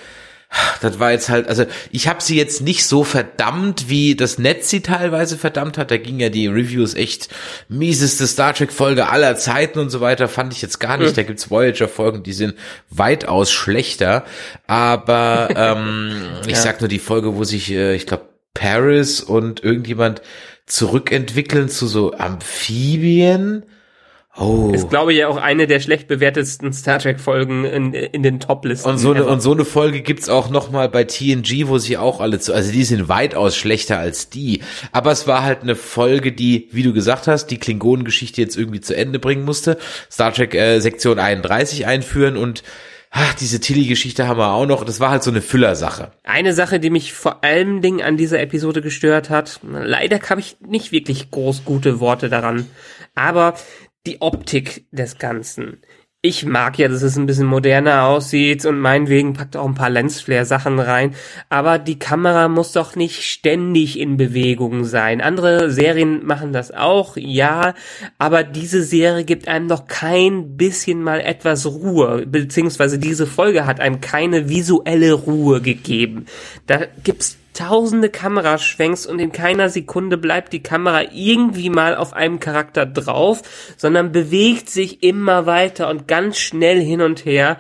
das war jetzt halt, also ich habe sie jetzt nicht so verdammt, wie das Netz sie teilweise verdammt hat. Da ging ja die Reviews echt mieseste Star Trek Folge aller Zeiten und so weiter. Fand ich jetzt gar nicht. Hm. Da gibt's Voyager Folgen, die sind weitaus schlechter. Aber [laughs] ähm, ich Ja. sag nur die Folge, wo sich, äh, ich glaube, Paris und irgendjemand zurückentwickeln zu so Amphibien. Oh. Ist, glaube ich, ja auch eine der schlecht bewertetsten Star Trek-Folgen in, in den Top-Listen. Und so eine, ever. und so eine Folge gibt's auch noch mal bei TNG, wo sie auch alle zu, also die sind weitaus schlechter als die. Aber es war halt eine Folge, die, wie du gesagt hast, die Klingonengeschichte jetzt irgendwie zu Ende bringen musste. Star Trek äh, Sektion 31 einführen und ach, diese Tilly-Geschichte haben wir auch noch. Das war halt so eine Füllersache. Eine Sache, die mich vor allem Ding an dieser Episode gestört hat, leider habe ich nicht wirklich groß gute Worte daran, aber die Optik des Ganzen. Ich mag ja, dass es ein bisschen moderner aussieht und meinetwegen packt auch ein paar Lensflare-Sachen rein, aber die Kamera muss doch nicht ständig in Bewegung sein. Andere Serien machen das auch, ja, aber diese Serie gibt einem doch kein bisschen mal etwas Ruhe, beziehungsweise diese Folge hat einem keine visuelle Ruhe gegeben. Da gibt's tausende Kameraschwenks und in keiner Sekunde bleibt die Kamera irgendwie mal auf einem Charakter drauf, sondern bewegt sich immer weiter und ganz schnell hin und her.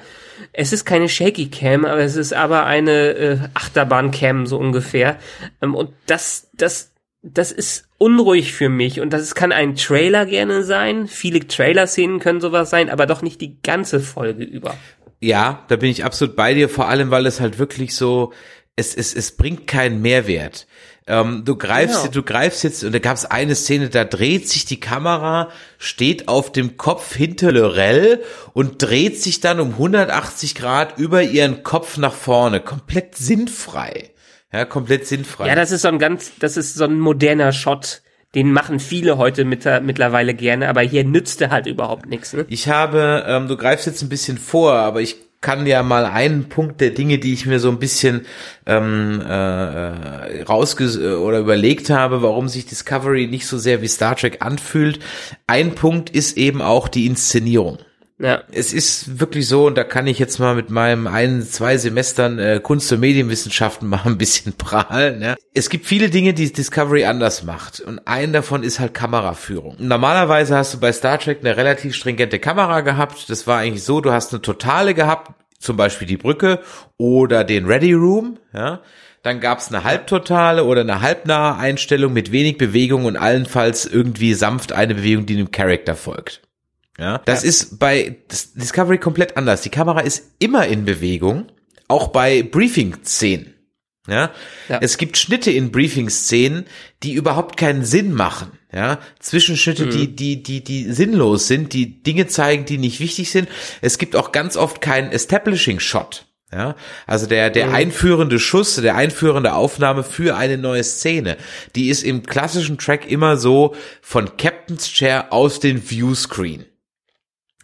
Es ist keine Shaky Cam, aber es ist aber eine äh, Achterbahn Cam so ungefähr. Ähm, und das, das, das ist unruhig für mich und das kann ein Trailer gerne sein. Viele Trailer-Szenen können sowas sein, aber doch nicht die ganze Folge über. Ja, da bin ich absolut bei dir, vor allem, weil es halt wirklich so, es, es, es bringt keinen Mehrwert. Ähm, du greifst, Genau. du greifst jetzt, und da gab es eine Szene, da dreht sich die Kamera, steht auf dem Kopf hinter Lorel und dreht sich dann um 180 Grad über ihren Kopf nach vorne. Komplett sinnfrei. Ja, komplett sinnfrei. Ja, das ist so ein ganz, das ist so ein moderner Shot. Den machen viele heute mit, mittlerweile gerne, aber hier nützt er halt überhaupt nichts. Ne? Ich habe, ähm, du greifst jetzt ein bisschen vor, aber ich kann ja mal einen Punkt der Dinge, die ich mir so ein bisschen ähm, äh, rausges oder überlegt habe, warum sich Discovery nicht so sehr wie Star Trek anfühlt. Ein Punkt ist eben auch die Inszenierung. Ja. Es ist wirklich so, und da kann ich jetzt mal mit meinem ein, zwei Semestern äh, Kunst- und Medienwissenschaften [laughs] mal ein bisschen prahlen. Ja. Es gibt viele Dinge, die Discovery anders macht. Und ein davon ist halt Kameraführung. Normalerweise hast du bei Star Trek eine relativ stringente Kamera gehabt. Das war eigentlich so, du hast eine totale gehabt, zum Beispiel die Brücke oder den Ready Room. Ja. Dann gab's eine halbtotale oder eine halbnahe Einstellung mit wenig Bewegung und allenfalls irgendwie sanft eine Bewegung, die dem Charakter folgt. Ja, das Ja. ist bei Discovery komplett anders. Die Kamera ist immer in Bewegung, auch bei Briefing-Szenen. Ja? Ja. es gibt Schnitte in Briefing-Szenen, die überhaupt keinen Sinn machen. Ja, Zwischenschnitte, die, die, die, die sinnlos sind, die Dinge zeigen, die nicht wichtig sind. Es gibt auch ganz oft keinen Establishing-Shot. Ja, also der, der einführende Schuss, der einführende Aufnahme für eine neue Szene, die ist im klassischen Track immer so von Captain's Chair aus den Viewscreen.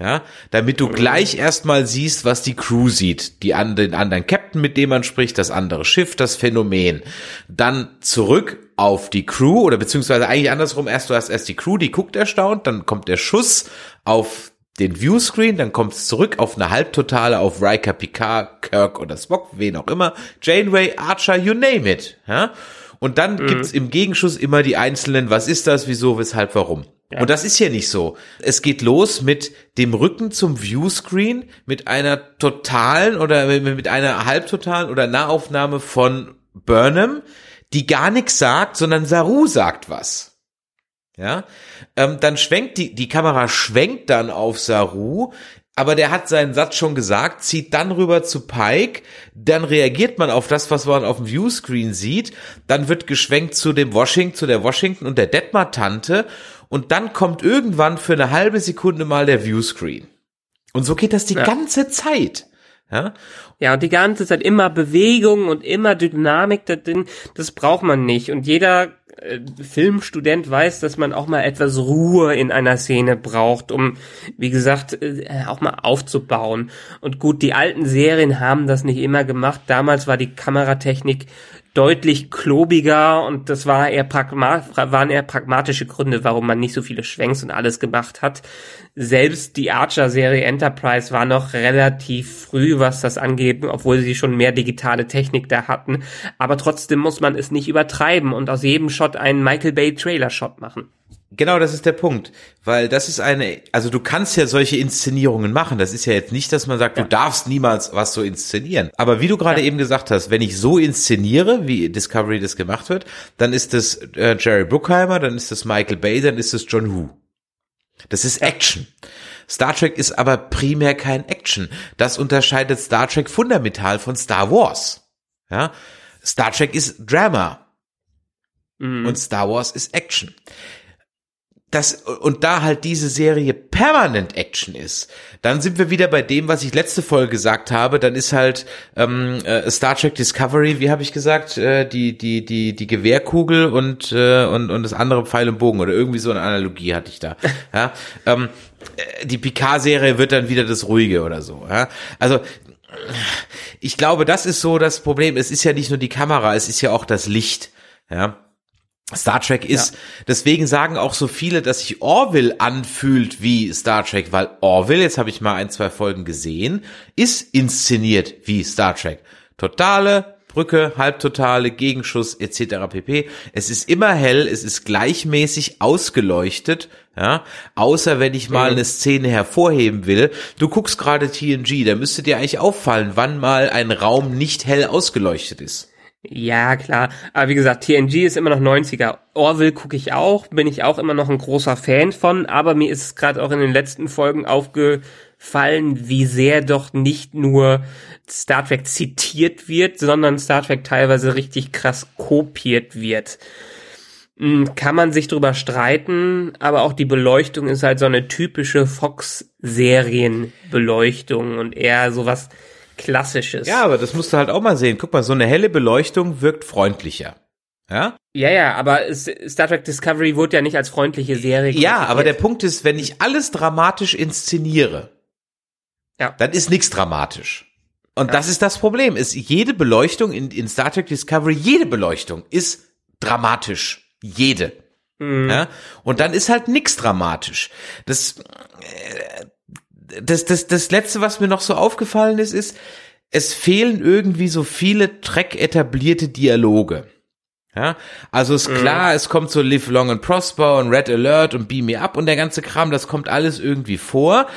Ja, damit du gleich erstmal siehst, was die Crew sieht, die an den anderen Captain mit dem man spricht, das andere Schiff, das Phänomen. Dann zurück auf die Crew oder beziehungsweise eigentlich andersrum. Erst du hast erst die Crew, die guckt erstaunt, dann kommt der Schuss auf den Viewscreen, dann kommt es zurück auf eine Halbtotale auf Riker, Picard, Kirk oder Spock, wen auch immer, Janeway, Archer, you name it. Ja? Und dann mhm. gibt's im Gegenschuss immer die einzelnen, was ist das, wieso, weshalb, warum. Und das ist hier nicht so. Es geht los mit dem Rücken zum Viewscreen, mit einer totalen oder mit einer halbtotalen oder Nahaufnahme von Burnham, die gar nichts sagt, sondern Saru sagt was. Ja, ähm, dann schwenkt die, die Kamera schwenkt dann auf Saru, aber der hat seinen Satz schon gesagt, zieht dann rüber zu Pike, dann reagiert man auf das, was man auf dem Viewscreen sieht, dann wird geschwenkt zu dem Washington, zu der Washington und der Detmar-Tante und dann kommt irgendwann für eine halbe Sekunde mal der Viewscreen. Und so geht das die ja. ganze Zeit. Ja? ja, und die ganze Zeit immer Bewegung und immer Dynamik da drin, das braucht man nicht. Und jeder äh, Filmstudent weiß, dass man auch mal etwas Ruhe in einer Szene braucht, um, wie gesagt, äh, auch mal aufzubauen. Und gut, die alten Serien haben das nicht immer gemacht. Damals war die Kameratechnik deutlich klobiger und das war eher waren eher pragmatische Gründe, warum man nicht so viele Schwenks und alles gemacht hat. Selbst die Archer-Serie Enterprise war noch relativ früh, was das angeht, obwohl sie schon mehr digitale Technik da hatten. Aber trotzdem muss man es nicht übertreiben und aus jedem Shot einen Michael Bay Trailer-Shot machen. Genau, das ist der Punkt, weil das ist eine, also du kannst ja solche Inszenierungen machen. Das ist ja jetzt nicht, dass man sagt, ja. du darfst niemals was so inszenieren. Aber wie du gerade ja. eben gesagt hast, wenn ich so inszeniere, wie Discovery das gemacht wird, dann ist das äh, Jerry Bruckheimer, dann ist das Michael Bay, dann ist das John Who. Das ist Action. Star Trek ist aber primär kein Action. Das unterscheidet Star Trek fundamental von Star Wars. Ja, Star Trek ist Drama. Mhm. Und Star Wars ist Action das, und da halt diese Serie permanent Action ist, dann sind wir wieder bei dem, was ich letzte Folge gesagt habe. Dann ist halt ähm, äh, Star Trek Discovery, wie habe ich gesagt, äh, die die die die Gewehrkugel und äh, und und das andere Pfeil und Bogen oder irgendwie so eine Analogie hatte ich da. [laughs] Ja, ähm, äh, die Picard-Serie wird dann wieder das Ruhige oder so. Ja, also ich glaube, das ist so das Problem. Es ist ja nicht nur die Kamera, es ist ja auch das Licht. Ja, Star Trek ist, ja. deswegen sagen auch so viele, dass sich Orville anfühlt wie Star Trek, weil Orville, jetzt habe ich mal ein, zwei Folgen gesehen, ist inszeniert wie Star Trek. Totale Brücke, halbtotale, Gegenschuss etc. pp. Es ist immer hell, es ist gleichmäßig ausgeleuchtet, ja, außer wenn ich mal mhm. eine Szene hervorheben will. Du guckst gerade TNG, da müsste dir eigentlich auffallen, wann mal ein Raum nicht hell ausgeleuchtet ist. Ja, klar. Aber wie gesagt, TNG ist immer noch 90er. Orville gucke ich auch, bin ich auch immer noch ein großer Fan von, aber mir ist es gerade auch in den letzten Folgen aufgefallen, wie sehr doch nicht nur Star Trek zitiert wird, sondern Star Trek teilweise richtig krass kopiert wird. Hm, kann man sich drüber streiten, aber auch die Beleuchtung ist halt so eine typische Fox-Serienbeleuchtung und eher sowas Klassisches. Ja, aber das musst du halt auch mal sehen. Guck mal, so eine helle Beleuchtung wirkt freundlicher. Ja? Ja, ja, aber Star Trek Discovery wurde ja nicht als freundliche Serie. Ja, aber der Punkt ist, wenn ich alles dramatisch inszeniere, ja. dann ist nichts dramatisch. Und ja. das ist das Problem. Ist jede Beleuchtung in, in Star Trek Discovery, jede Beleuchtung ist dramatisch. Jede. Mhm. Ja? Und dann ist halt nichts dramatisch. Das, äh, das, das, das letzte, was mir noch so aufgefallen ist, ist, es fehlen irgendwie so viele Track etablierte Dialoge. Ja, also ist mhm. klar, es kommt so Live Long and Prosper und Red Alert und Beam Me Up und der ganze Kram, das kommt alles irgendwie vor,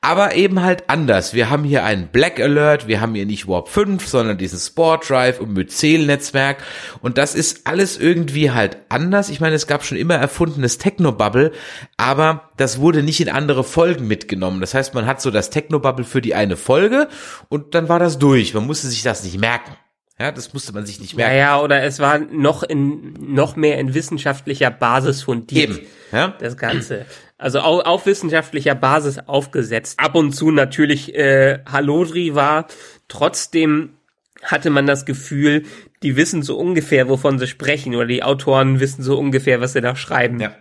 aber eben halt anders. Wir haben hier einen Black Alert, wir haben hier nicht Warp 5, sondern diesen Sport Drive und Myzel-Netzwerk und das ist alles irgendwie halt anders. Ich meine, es gab schon immer erfundenes Technobubble, aber das wurde nicht in andere Folgen mitgenommen. Das heißt, man hat so das Technobubble für die eine Folge und dann war das durch. Man musste sich das nicht merken. Ja, das musste man sich nicht merken. Ja, ja, oder es war noch in noch mehr in wissenschaftlicher Basis fundiert. Eben, ja. Das Ganze. Also auf, auf wissenschaftlicher Basis aufgesetzt. Ab und zu natürlich äh, Halodri war trotzdem hatte man das Gefühl, die wissen so ungefähr, wovon sie sprechen, oder die Autoren wissen so ungefähr, was sie da schreiben. Ja.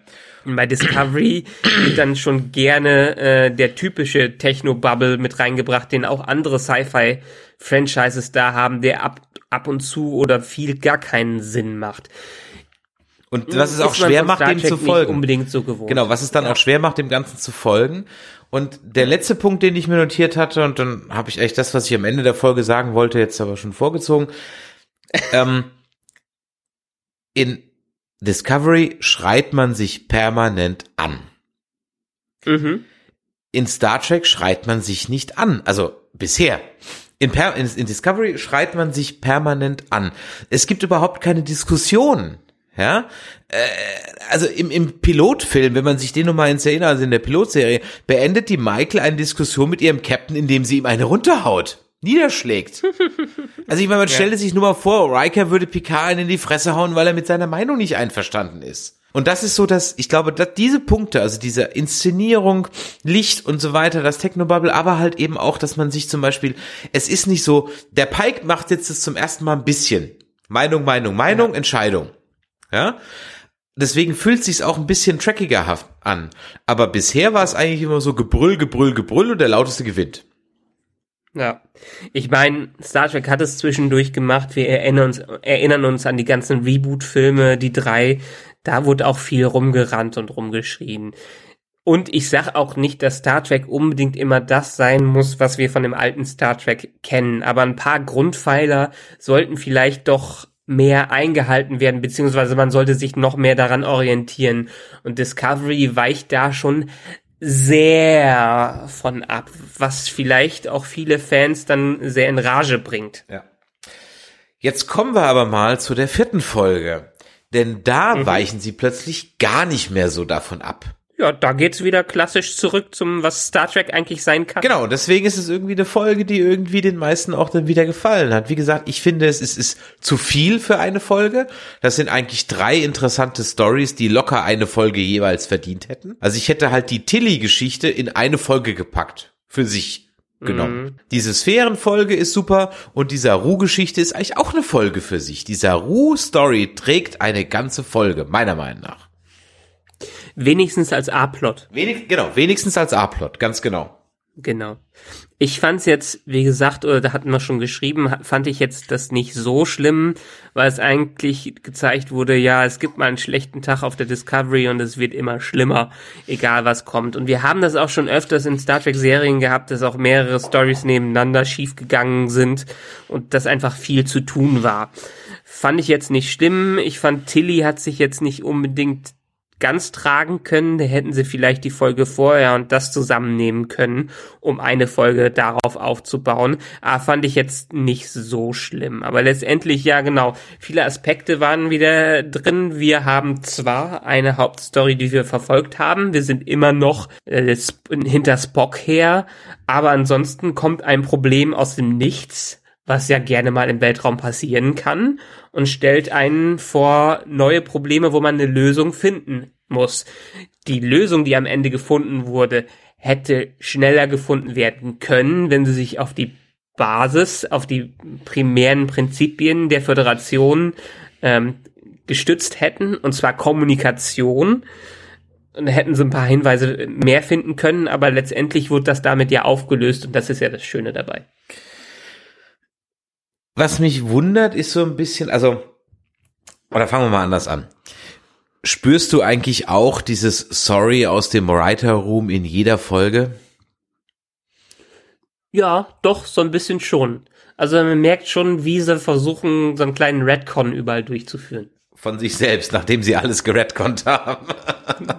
Und bei Discovery wird dann schon gerne äh, der typische Techno-Bubble mit reingebracht, den auch andere Sci-Fi-Franchises da haben, der ab, ab und zu oder viel gar keinen Sinn macht. Und was es auch schwer macht, dem zu folgen. unbedingt so gewohnt. Genau, was es dann auch schwer macht, dem Ganzen zu folgen. Und der letzte Punkt, den ich mir notiert hatte, und dann habe ich echt das, was ich am Ende der Folge sagen wollte, jetzt aber schon vorgezogen. [laughs] ähm, in Discovery schreit man sich permanent an. Mhm. In Star Trek schreit man sich nicht an. Also bisher. In, per in, in Discovery schreit man sich permanent an. Es gibt überhaupt keine Diskussion. Ja, äh, also im, im Pilotfilm, wenn man sich den nochmal ins Erinnern, also in der Pilotserie, beendet die Michael eine Diskussion mit ihrem Captain, indem sie ihm eine runterhaut, niederschlägt. [laughs] Also ich meine, man stellt sich nur mal vor, Riker würde Picard einen in die Fresse hauen, weil er mit seiner Meinung nicht einverstanden ist. Und das ist so, dass ich glaube, dass diese Punkte, also diese Inszenierung, Licht und so weiter, das Technobubble, aber halt eben auch, dass man sich zum Beispiel, es ist nicht so, der Pike macht jetzt das zum ersten Mal ein bisschen. Meinung, Meinung, Meinung, Entscheidung. Ja? Deswegen fühlt sich's auch ein bisschen trackiger an. Aber bisher war es eigentlich immer so Gebrüll, Gebrüll, Gebrüll und der lauteste gewinnt. Ja. Ich meine, Star Trek hat es zwischendurch gemacht. Wir erinnern uns, erinnern uns an die ganzen Reboot-Filme, die drei. Da wurde auch viel rumgerannt und rumgeschrien. Und ich sag auch nicht, dass Star Trek unbedingt immer das sein muss, was wir von dem alten Star Trek kennen. Aber ein paar Grundpfeiler sollten vielleicht doch mehr eingehalten werden, beziehungsweise man sollte sich noch mehr daran orientieren. Und Discovery weicht da schon sehr von ab, was vielleicht auch viele Fans dann sehr in Rage bringt. Ja. Jetzt kommen wir aber mal zu der vierten Folge. Denn da Mhm. weichen sie plötzlich gar nicht mehr so davon ab. Ja, da geht's wieder klassisch zurück zum, was Star Trek eigentlich sein kann. Genau, deswegen ist es irgendwie eine Folge, die irgendwie den meisten auch dann wieder gefallen hat. Wie gesagt, ich finde, es ist, ist zu viel für eine Folge. Das sind eigentlich drei interessante Stories, die locker eine Folge jeweils verdient hätten. Also ich hätte halt die Tilly-Geschichte in eine Folge gepackt. Für sich genommen. Diese Sphärenfolge ist super und die Saru-Geschichte ist eigentlich auch eine Folge für sich. Die Saru-Story trägt eine ganze Folge, meiner Meinung nach. Wenigstens als A-Plot. Wenig, genau, wenigstens als A-Plot, ganz genau. Genau. Ich fand's jetzt, wie gesagt, oder da hatten wir schon geschrieben, fand ich jetzt das nicht so schlimm, weil es eigentlich gezeigt wurde, ja, es gibt mal einen schlechten Tag auf der Discovery und es wird immer schlimmer, egal was kommt. Und wir haben das auch schon öfters in Star Trek Serien gehabt, dass auch mehrere Stories nebeneinander schiefgegangen sind und das einfach viel zu tun war. Fand ich jetzt nicht schlimm. Ich fand, Tilly hat sich jetzt nicht unbedingt ganz tragen können, da hätten sie vielleicht die Folge vorher und das zusammennehmen können, um eine Folge darauf aufzubauen. Aber fand ich jetzt nicht so schlimm. Aber letztendlich, ja genau, viele Aspekte waren wieder drin. Wir haben zwar eine Hauptstory, die wir verfolgt haben, wir sind immer noch äh, hinter Spock her, aber ansonsten kommt ein Problem aus dem Nichts was ja gerne mal im Weltraum passieren kann, und stellt einen vor neue Probleme, wo man eine Lösung finden muss. Die Lösung, die am Ende gefunden wurde, hätte schneller gefunden werden können, wenn sie sich auf die Basis, auf die primären Prinzipien der Föderation ähm, gestützt hätten, und zwar Kommunikation. Und hätten sie ein paar Hinweise mehr finden können, aber letztendlich wurde das damit ja aufgelöst und das ist ja das Schöne dabei. Was mich wundert, ist so ein bisschen, also, oder fangen wir mal anders an. Spürst du eigentlich auch dieses Sorry aus dem Writer Room in jeder Folge? Ja, doch, so ein bisschen schon. Also man merkt schon, wie sie versuchen, so einen kleinen Redcon überall durchzuführen. Von sich selbst, nachdem sie alles geredconnt haben. [laughs]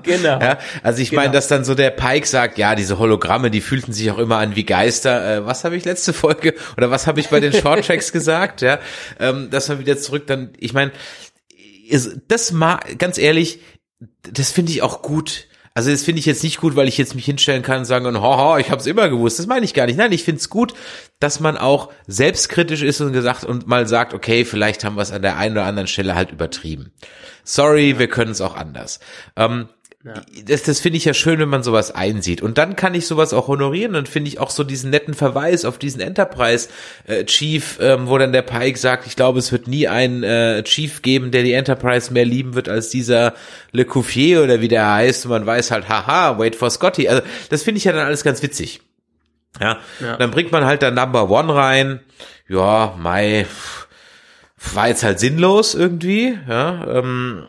Genau. Ja, also ich Genau. meine, dass dann so der Pike sagt, ja, diese Hologramme, die fühlten sich auch immer an wie Geister. Äh, was habe ich letzte Folge [laughs] oder was habe ich bei den Shorttracks [laughs] gesagt? Ja, ähm, dass man wieder zurück dann, ich meine, das mal ganz ehrlich, das finde ich auch gut. Also das finde ich jetzt nicht gut, weil ich jetzt mich hinstellen kann und sagen, und, haha, ich habe es immer gewusst. Das meine ich gar nicht. Nein, ich finde es gut, dass man auch selbstkritisch ist und gesagt und mal sagt, okay, vielleicht haben wir es an der einen oder anderen Stelle halt übertrieben. Sorry, wir können es auch anders. Ähm, ja. das, das finde ich ja schön, wenn man sowas einsieht. Und dann kann ich sowas auch honorieren. Dann finde ich auch so diesen netten Verweis auf diesen Enterprise äh, Chief, ähm, wo dann der Pike sagt, ich glaube, es wird nie einen äh, Chief geben, der die Enterprise mehr lieben wird als dieser Le Couffier oder wie der heißt. Und man weiß halt, haha, wait for Scotty. Also das finde ich ja dann alles ganz witzig. Ja, ja. dann bringt man halt dann Number One rein. Ja, Mai war jetzt halt sinnlos irgendwie. Ja, ähm,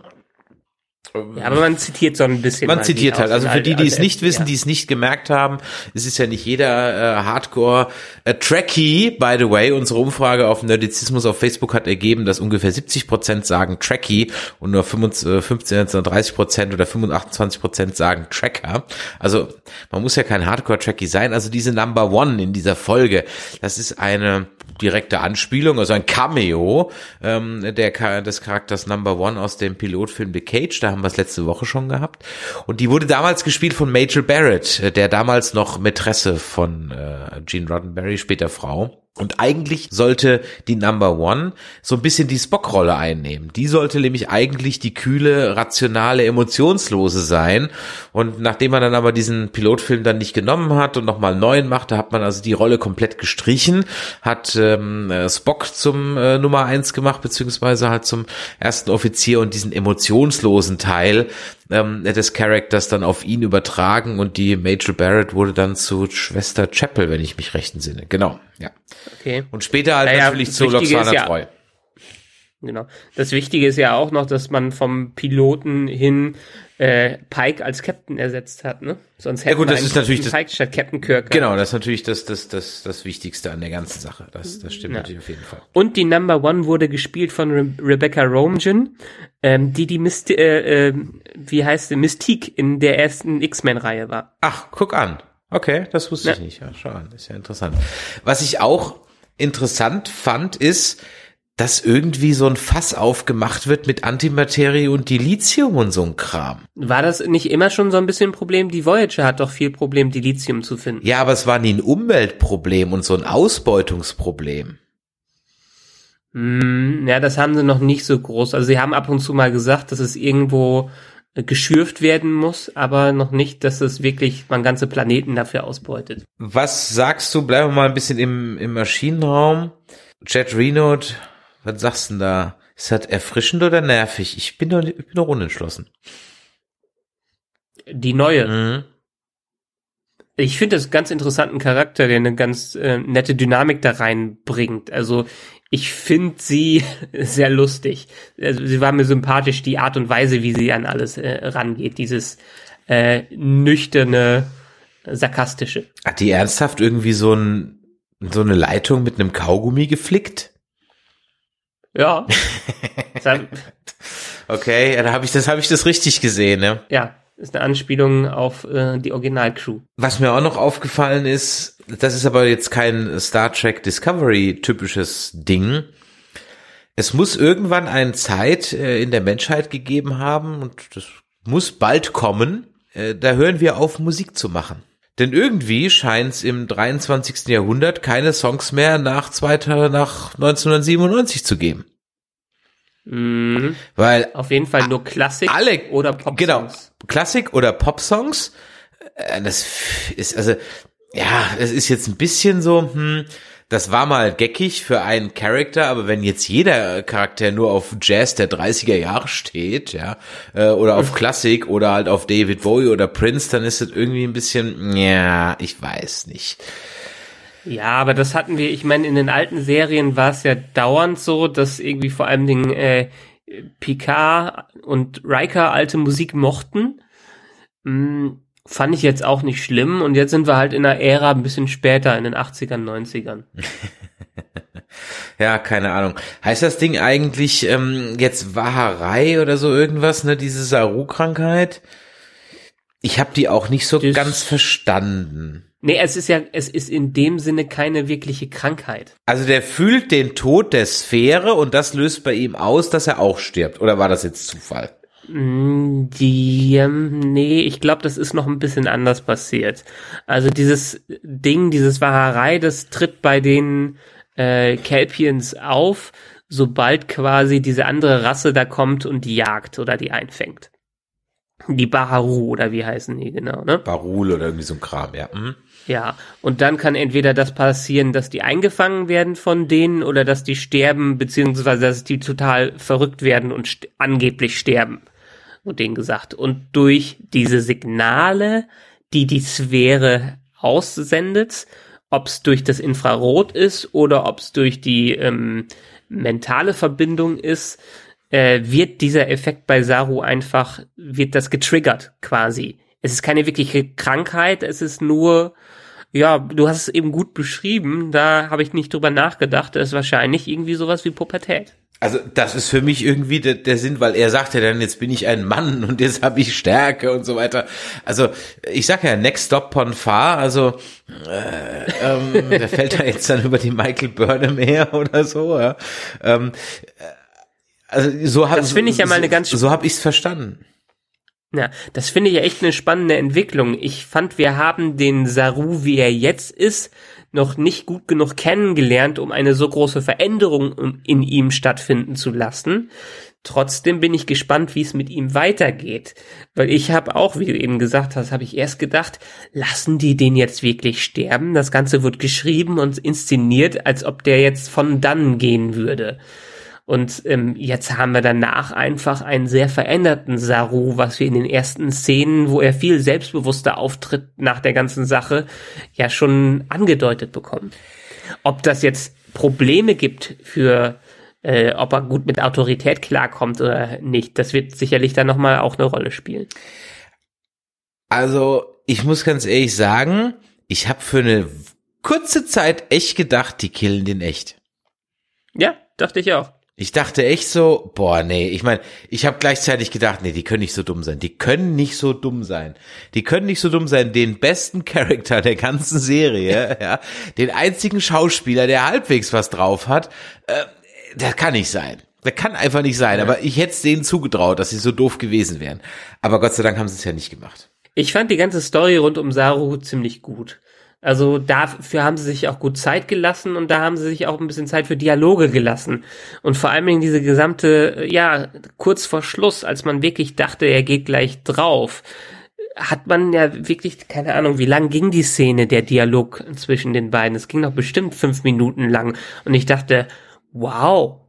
ja, aber man zitiert so ein bisschen. Man zitiert halt. Also für die, die es nicht wissen, ja. die es nicht gemerkt haben, es ist ja nicht jeder äh, Hardcore äh, Tracky, by the way. Unsere Umfrage auf Nerdizismus auf Facebook hat ergeben, dass ungefähr 70 Prozent sagen Tracky und nur 15, 30 Prozent oder 25 Prozent sagen Tracker. Also man muss ja kein Hardcore Tracky sein. Also diese Number One in dieser Folge, das ist eine direkte Anspielung, also ein Cameo ähm, der, des Charakters Number One aus dem Pilotfilm The Cage, da haben wir es letzte Woche schon gehabt. Und die wurde damals gespielt von Major Barrett, äh, der damals noch Mätresse von äh, Gene Roddenberry, später Frau. Und eigentlich sollte die Number One so ein bisschen die Spock-Rolle einnehmen. Die sollte nämlich eigentlich die kühle, rationale, emotionslose sein. Und nachdem man dann aber diesen Pilotfilm dann nicht genommen hat und nochmal einen neuen machte, hat man also die Rolle komplett gestrichen, hat ähm, äh, Spock zum äh, Nummer eins gemacht, beziehungsweise halt zum ersten Offizier und diesen emotionslosen Teil ähm, des Charakters dann auf ihn übertragen und die Major Barrett wurde dann zu Schwester Chapel, wenn ich mich recht entsinne. Genau, ja. Okay. Und später halt naja, natürlich zu Loxana ja, Treu. Genau. Das Wichtige ist ja auch noch, dass man vom Piloten hin äh, Pike als Captain ersetzt hat, ne? Sonst hätte ja gut, das ist natürlich Pike das, statt Captain Kirk. Genau, das ist natürlich das, das, das, das Wichtigste an der ganzen Sache. Das, das stimmt ja. natürlich auf jeden Fall. Und die Number One wurde gespielt von Re Rebecca Romijn, ähm, die die Myst äh, äh, wie heißt sie, Mystique in der ersten X-Men-Reihe war. Ach, guck an. Okay, das wusste ja. ich nicht. Ja, schau an, ist ja interessant. Was ich auch interessant fand, ist, dass irgendwie so ein Fass aufgemacht wird mit Antimaterie und Dilithium und so ein Kram. War das nicht immer schon so ein bisschen ein Problem? Die Voyager hat doch viel Problem, Dilithium zu finden. Ja, aber es war nie ein Umweltproblem und so ein Ausbeutungsproblem. Mm, ja, das haben sie noch nicht so groß. Also sie haben ab und zu mal gesagt, dass es irgendwo geschürft werden muss, aber noch nicht, dass es wirklich man ganze Planeten dafür ausbeutet. Was sagst du? Bleiben wir mal ein bisschen im, im Maschinenraum. Jet Renoed was sagst du denn da? Ist das erfrischend oder nervig? Ich bin noch, ich bin noch unentschlossen. Die neue. Mhm. Ich finde das ganz interessanten Charakter, der eine ganz äh, nette Dynamik da reinbringt. Also ich finde sie [laughs] sehr lustig. Also sie war mir sympathisch, die Art und Weise, wie sie an alles äh, rangeht. Dieses äh, nüchterne, sarkastische. Hat die ernsthaft irgendwie so, ein, so eine Leitung mit einem Kaugummi geflickt? Ja. [laughs] okay, da habe ich das habe ich das richtig gesehen, ne? Ja, ist eine Anspielung auf äh, die Originalcrew. Was mir auch noch aufgefallen ist, das ist aber jetzt kein Star Trek Discovery typisches Ding. Es muss irgendwann eine Zeit äh, in der Menschheit gegeben haben und das muss bald kommen. Äh, da hören wir auf, Musik zu machen. Denn irgendwie scheint es im 23. Jahrhundert keine Songs mehr nach, zweiter, nach 1997 zu geben. Mhm. Weil auf jeden Fall nur Klassik alle, oder Pop-Songs. Genau, Klassik oder Pop-Songs. Äh, das ist also ja, es ist jetzt ein bisschen so, hm, das war mal geckig für einen Charakter, aber wenn jetzt jeder Charakter nur auf Jazz der 30er Jahre steht, ja, äh, oder auf Klassik oder halt auf David Bowie oder Prince, dann ist es irgendwie ein bisschen, ja, ich weiß nicht. Ja, aber das hatten wir, ich meine, in den alten Serien war es ja dauernd so, dass irgendwie vor allem den äh, Picard und Riker alte Musik mochten. Hm, Fand ich jetzt auch nicht schlimm und jetzt sind wir halt in einer Ära ein bisschen später, in den 80ern, 90ern. [laughs] ja, keine Ahnung. Heißt das Ding eigentlich ähm, jetzt Waharei oder so irgendwas, ne, diese Saru-Krankheit? Ich habe die auch nicht so das, ganz verstanden. Nee, es ist ja, es ist in dem Sinne keine wirkliche Krankheit. Also der fühlt den Tod der Sphäre und das löst bei ihm aus, dass er auch stirbt. Oder war das jetzt Zufall? Mm, die, ähm, nee, ich glaube, das ist noch ein bisschen anders passiert. Also dieses Ding, dieses Wahrerei, das tritt bei den äh, Kelpiens auf, sobald quasi diese andere Rasse da kommt und die jagt oder die einfängt. Die Baharu oder wie heißen die genau, ne? Barul oder irgendwie so ein Kram, ja. Mhm. Ja, und dann kann entweder das passieren, dass die eingefangen werden von denen oder dass die sterben, beziehungsweise dass die total verrückt werden und st angeblich sterben. Und gesagt. Und durch diese Signale, die die Sphäre aussendet, ob es durch das Infrarot ist oder ob es durch die ähm, mentale Verbindung ist, äh, wird dieser Effekt bei Saru einfach, wird das getriggert quasi. Es ist keine wirkliche Krankheit, es ist nur, ja, du hast es eben gut beschrieben, da habe ich nicht drüber nachgedacht, es ist wahrscheinlich irgendwie sowas wie Pubertät. Also das ist für mich irgendwie der, der Sinn, weil er sagt ja dann, jetzt bin ich ein Mann [laughs] und jetzt habe ich Stärke und so weiter. Also ich sag ja, Next Stop Ponfar, also äh, ähm, [laughs] der fällt da jetzt dann über die Michael Burnham her [laughs] oder so. Ja. Ähm, äh, also so hab, Das finde ich ja mal eine ganz so, so habe ich es verstanden. Ja, das finde ich ja echt eine spannende Entwicklung. Ich fand, wir haben den Saru, wie er jetzt ist, noch nicht gut genug kennengelernt, um eine so große Veränderung in ihm stattfinden zu lassen. Trotzdem bin ich gespannt, wie es mit ihm weitergeht. Weil ich habe auch, wie du eben gesagt hast, habe ich erst gedacht, lassen die den jetzt wirklich sterben? Das Ganze wird geschrieben und inszeniert, als ob der jetzt von dann gehen würde. Und ähm, jetzt haben wir danach einfach einen sehr veränderten Saru, was wir in den ersten Szenen, wo er viel selbstbewusster auftritt nach der ganzen Sache, ja schon angedeutet bekommen. Ob das jetzt Probleme gibt für äh, ob er gut mit Autorität klarkommt oder nicht, das wird sicherlich dann nochmal auch eine Rolle spielen. Also, ich muss ganz ehrlich sagen, ich habe für eine kurze Zeit echt gedacht, die killen den echt. Ja, dachte ich auch. Ich dachte echt so, boah, nee, ich meine, ich habe gleichzeitig gedacht, nee, die können nicht so dumm sein. Die können nicht so dumm sein. Die können nicht so dumm sein, den besten [laughs] Charakter der ganzen Serie, ja, den einzigen Schauspieler, der halbwegs was drauf hat, äh, das kann nicht sein. Das kann einfach nicht sein, ja. aber ich hätte es denen zugetraut, dass sie so doof gewesen wären. Aber Gott sei Dank haben sie es ja nicht gemacht. Ich fand die ganze Story rund um Saru ziemlich gut. Also dafür haben sie sich auch gut Zeit gelassen und da haben sie sich auch ein bisschen Zeit für Dialoge gelassen. Und vor allem in diese gesamte, ja, kurz vor Schluss, als man wirklich dachte, er geht gleich drauf, hat man ja wirklich, keine Ahnung, wie lang ging die Szene, der Dialog zwischen den beiden. Es ging noch bestimmt fünf Minuten lang. Und ich dachte, wow,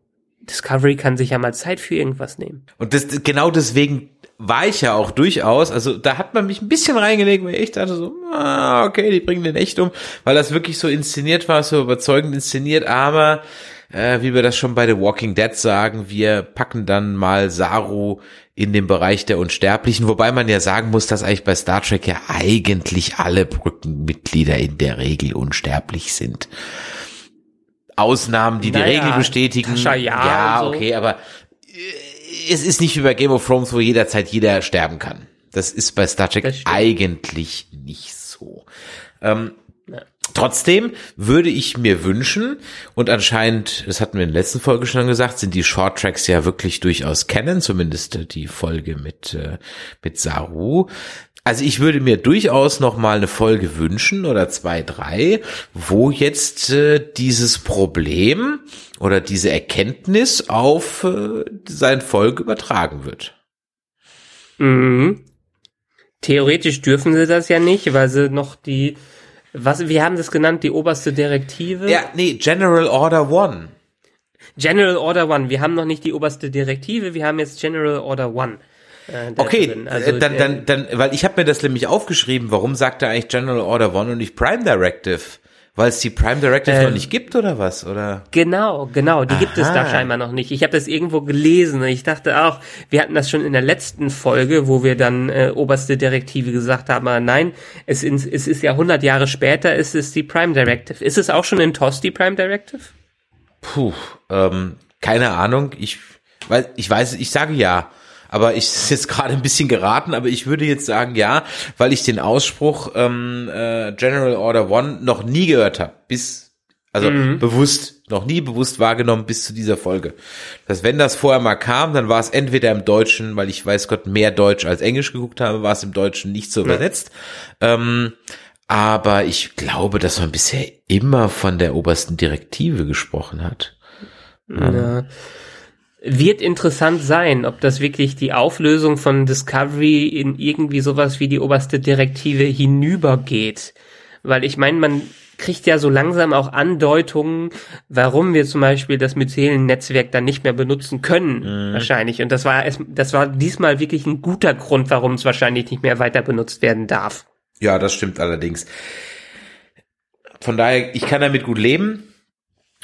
Discovery kann sich ja mal Zeit für irgendwas nehmen. Und das, genau deswegen war ich ja auch durchaus, also da hat man mich ein bisschen reingelegt, weil ich dachte so, ah, okay, die bringen den echt um, weil das wirklich so inszeniert war, so überzeugend inszeniert, aber äh, wie wir das schon bei The Walking Dead sagen, wir packen dann mal Saru in den Bereich der Unsterblichen, wobei man ja sagen muss, dass eigentlich bei Star Trek ja eigentlich alle Brückenmitglieder in der Regel unsterblich sind. Ausnahmen, die naja, die Regel bestätigen. Tascha, ja, ja so. okay, aber äh, es ist nicht wie bei Game of Thrones, wo jederzeit jeder sterben kann. Das ist bei Star Trek eigentlich nicht so. Ähm. Trotzdem würde ich mir wünschen, und anscheinend, das hatten wir in der letzten Folge schon gesagt, sind die Short Tracks ja wirklich durchaus kennen, zumindest die Folge mit, äh, mit Saru, also ich würde mir durchaus noch mal eine Folge wünschen oder zwei, drei, wo jetzt äh, dieses Problem oder diese Erkenntnis auf äh, sein Volk übertragen wird. Mhm. Theoretisch dürfen sie das ja nicht, weil sie noch die, was, wir haben das genannt, die oberste Direktive. Ja, nee, General Order One. General Order One. Wir haben noch nicht die oberste Direktive, wir haben jetzt General Order One. Äh, okay, also, äh, dann, dann, dann, weil ich habe mir das nämlich aufgeschrieben, warum sagt er eigentlich General Order One und nicht Prime Directive? Weil es die Prime Directive ähm, noch nicht gibt oder was? Oder? Genau, genau, die Aha. gibt es da scheinbar noch nicht. Ich habe das irgendwo gelesen und ich dachte auch, wir hatten das schon in der letzten Folge, wo wir dann äh, oberste Direktive gesagt haben, aber nein, es, in, es ist ja 100 Jahre später, es ist die Prime Directive. Ist es auch schon in TOS die Prime Directive? Puh, ähm, keine Ahnung. Ich, weil ich weiß, ich sage ja aber ich ist jetzt gerade ein bisschen geraten, aber ich würde jetzt sagen ja, weil ich den Ausspruch ähm, äh, General Order One noch nie gehört habe, bis also mhm. bewusst, noch nie bewusst wahrgenommen bis zu dieser Folge. Dass wenn das vorher mal kam, dann war es entweder im Deutschen, weil ich weiß Gott mehr Deutsch als Englisch geguckt habe, war es im Deutschen nicht so übersetzt. Ja. Ähm, aber ich glaube, dass man bisher immer von der obersten Direktive gesprochen hat. Ja. Wird interessant sein, ob das wirklich die Auflösung von Discovery in irgendwie sowas wie die oberste Direktive hinübergeht. Weil ich meine, man kriegt ja so langsam auch Andeutungen, warum wir zum Beispiel das Mycelen-Netzwerk dann nicht mehr benutzen können, mhm. wahrscheinlich. Und das war es, das war diesmal wirklich ein guter Grund, warum es wahrscheinlich nicht mehr weiter benutzt werden darf. Ja, das stimmt allerdings. Von daher, ich kann damit gut leben.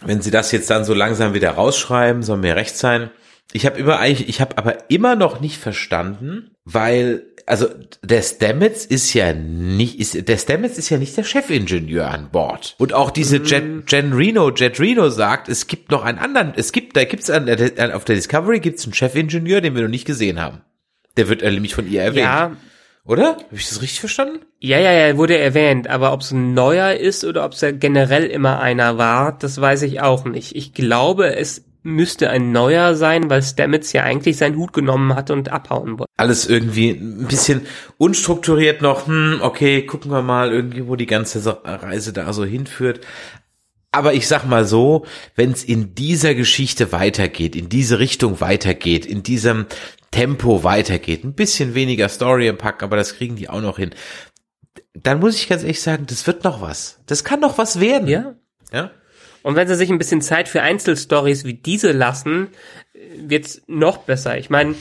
Wenn sie das jetzt dann so langsam wieder rausschreiben, soll mir recht sein. Ich habe immer eigentlich, ich habe aber immer noch nicht verstanden, weil also der Stamets ist ja nicht, ist, der Stamets ist ja nicht der Chefingenieur an Bord. Und auch diese Jet, mhm. Jen Reno, Jet Reno sagt, es gibt noch einen anderen, es gibt, da gibt's an, auf der Discovery gibt's einen Chefingenieur, den wir noch nicht gesehen haben. Der wird nämlich von ihr erwähnt. Ja. Oder? Habe ich das richtig verstanden? Ja, ja, ja, wurde erwähnt, aber ob es ein neuer ist oder ob es ja generell immer einer war, das weiß ich auch nicht. Ich glaube, es müsste ein neuer sein, weil Stamets ja eigentlich seinen Hut genommen hat und abhauen wollte. Alles irgendwie ein bisschen unstrukturiert noch, hm, okay, gucken wir mal irgendwie, wo die ganze Reise da so hinführt. Aber ich sag mal so, wenn es in dieser Geschichte weitergeht, in diese Richtung weitergeht, in diesem Tempo weitergeht, ein bisschen weniger Story im Pack, aber das kriegen die auch noch hin, dann muss ich ganz ehrlich sagen, das wird noch was. Das kann noch was werden. Ja. Ja. Und wenn sie sich ein bisschen Zeit für Einzelstories wie diese lassen, wird's noch besser. Ich meine,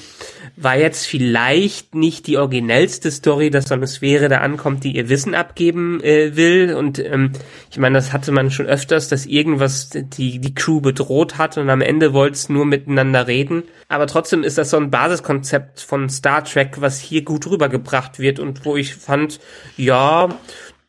war jetzt vielleicht nicht die originellste Story, dass so eine Sphäre da ankommt, die ihr Wissen abgeben äh, will. Und ähm, ich meine, das hatte man schon öfters, dass irgendwas die, die Crew bedroht hat und am Ende wollte es nur miteinander reden. Aber trotzdem ist das so ein Basiskonzept von Star Trek, was hier gut rübergebracht wird und wo ich fand, ja,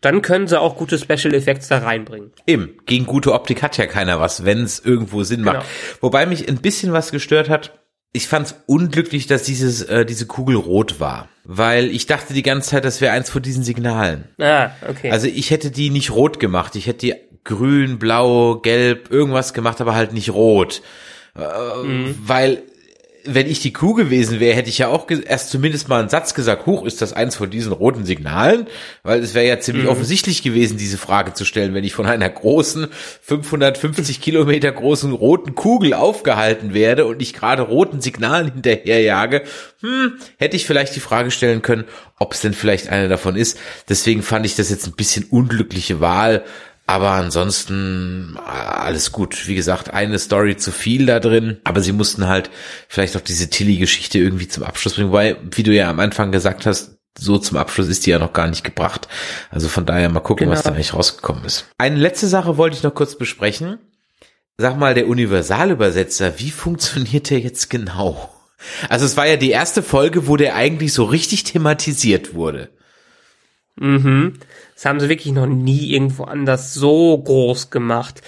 dann können sie auch gute Special Effects da reinbringen. Eben, gegen gute Optik hat ja keiner was, wenn es irgendwo Sinn macht. Genau. Wobei mich ein bisschen was gestört hat, ich fand es unglücklich, dass dieses, äh, diese Kugel rot war. Weil ich dachte die ganze Zeit, das wäre eins von diesen Signalen. Ah, okay. Also ich hätte die nicht rot gemacht. Ich hätte die grün, blau, gelb, irgendwas gemacht, aber halt nicht rot. Äh, mhm. Weil wenn ich die Kuh gewesen wäre, hätte ich ja auch erst zumindest mal einen Satz gesagt, hoch, ist das eins von diesen roten Signalen? Weil es wäre ja ziemlich mhm. offensichtlich gewesen, diese Frage zu stellen, wenn ich von einer großen, 550 Kilometer großen roten Kugel aufgehalten werde und ich gerade roten Signalen hinterherjage, hm, hätte ich vielleicht die Frage stellen können, ob es denn vielleicht einer davon ist. Deswegen fand ich das jetzt ein bisschen unglückliche Wahl, aber ansonsten äh, alles gut. Wie gesagt, eine Story zu viel da drin. Aber sie mussten halt vielleicht auch diese Tilly-Geschichte irgendwie zum Abschluss bringen. Weil, wie du ja am Anfang gesagt hast, so zum Abschluss ist die ja noch gar nicht gebracht. Also von daher mal gucken, genau. was da eigentlich rausgekommen ist. Eine letzte Sache wollte ich noch kurz besprechen. Sag mal, der Universalübersetzer, wie funktioniert der jetzt genau? Also es war ja die erste Folge, wo der eigentlich so richtig thematisiert wurde. Mhm. Das haben sie wirklich noch nie irgendwo anders so groß gemacht.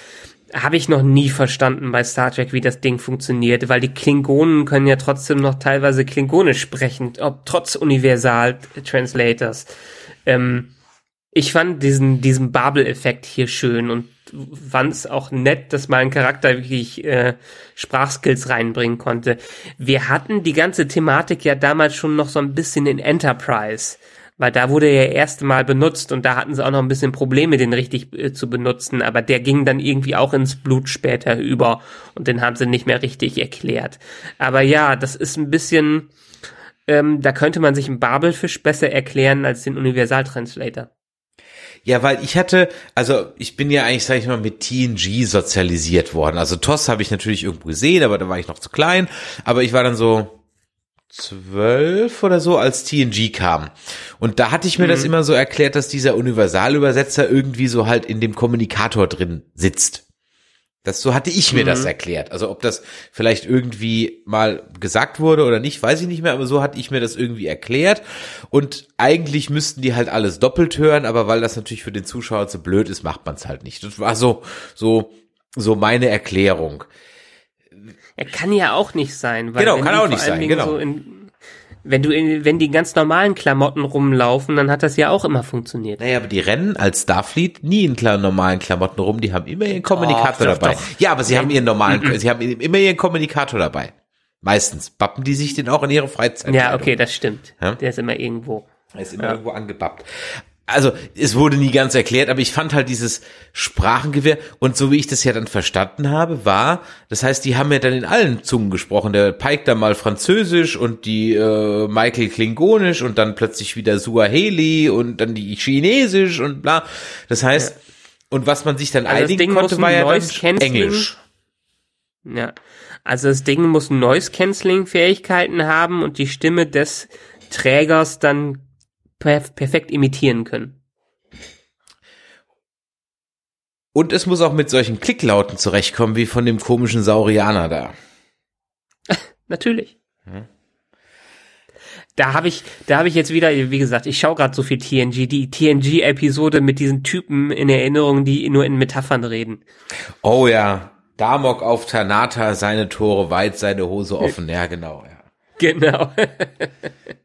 Habe ich noch nie verstanden bei Star Trek, wie das Ding funktioniert, weil die Klingonen können ja trotzdem noch teilweise Klingonisch sprechen, ob trotz Universal-Translators. Ähm, ich fand diesen, diesen Babel-Effekt hier schön und fand es auch nett, dass mein Charakter wirklich äh, Sprachskills reinbringen konnte. Wir hatten die ganze Thematik ja damals schon noch so ein bisschen in Enterprise weil da wurde er erste Mal benutzt und da hatten sie auch noch ein bisschen Probleme, den richtig äh, zu benutzen, aber der ging dann irgendwie auch ins Blut später über und den haben sie nicht mehr richtig erklärt. Aber ja, das ist ein bisschen, ähm, da könnte man sich einen Babelfisch besser erklären als den Universaltranslator. Ja, weil ich hatte, also ich bin ja eigentlich, sag ich mal, mit TNG sozialisiert worden. Also TOS habe ich natürlich irgendwo gesehen, aber da war ich noch zu klein. Aber ich war dann so, zwölf oder so, als TNG kam. Und da hatte ich mir mhm. das immer so erklärt, dass dieser Universalübersetzer irgendwie so halt in dem Kommunikator drin sitzt. Das, so hatte ich mir mhm. das erklärt. Also ob das vielleicht irgendwie mal gesagt wurde oder nicht, weiß ich nicht mehr, aber so hatte ich mir das irgendwie erklärt. Und eigentlich müssten die halt alles doppelt hören, aber weil das natürlich für den Zuschauer zu blöd ist, macht man es halt nicht. Das war so, so, so meine Erklärung. Er kann ja auch nicht sein, weil genau, kann auch nicht sein, genau. So in, wenn du in, wenn die ganz normalen Klamotten rumlaufen, dann hat das ja auch immer funktioniert. Naja, aber die rennen als Starfleet nie in normalen Klamotten rum, die haben immer ihren Kommunikator doch, dabei. Doch. Ja, aber sie haben ihren normalen, [clears throat] sie haben immer ihren Kommunikator dabei. Meistens. Bappen die sich den auch in ihre Freizeit. Ja, okay, das stimmt. Ja? Der ist immer irgendwo. Er ist immer ja. irgendwo angebappt. Also es wurde nie ganz erklärt, aber ich fand halt dieses Sprachengewehr und so wie ich das ja dann verstanden habe, war, das heißt, die haben ja dann in allen Zungen gesprochen. Der Pike da mal Französisch und die äh, Michael Klingonisch und dann plötzlich wieder Suaheli und dann die Chinesisch und bla. Das heißt, ja. und was man sich dann also einigen konnte, war ja dann Englisch. Ja, also das Ding muss Noise-Canceling-Fähigkeiten haben und die Stimme des Trägers dann perf perfekt imitieren können. Und es muss auch mit solchen Klicklauten zurechtkommen, wie von dem komischen Saurianer da. [laughs] Natürlich. Hm. Da habe ich, da habe ich jetzt wieder, wie gesagt, ich schaue gerade so viel TNG, die TNG-Episode mit diesen Typen in Erinnerung, die nur in Metaphern reden. Oh ja, Damok auf Tanata, seine Tore weit, seine Hose [laughs] offen. Ja, genau. Ja. Genau. [laughs]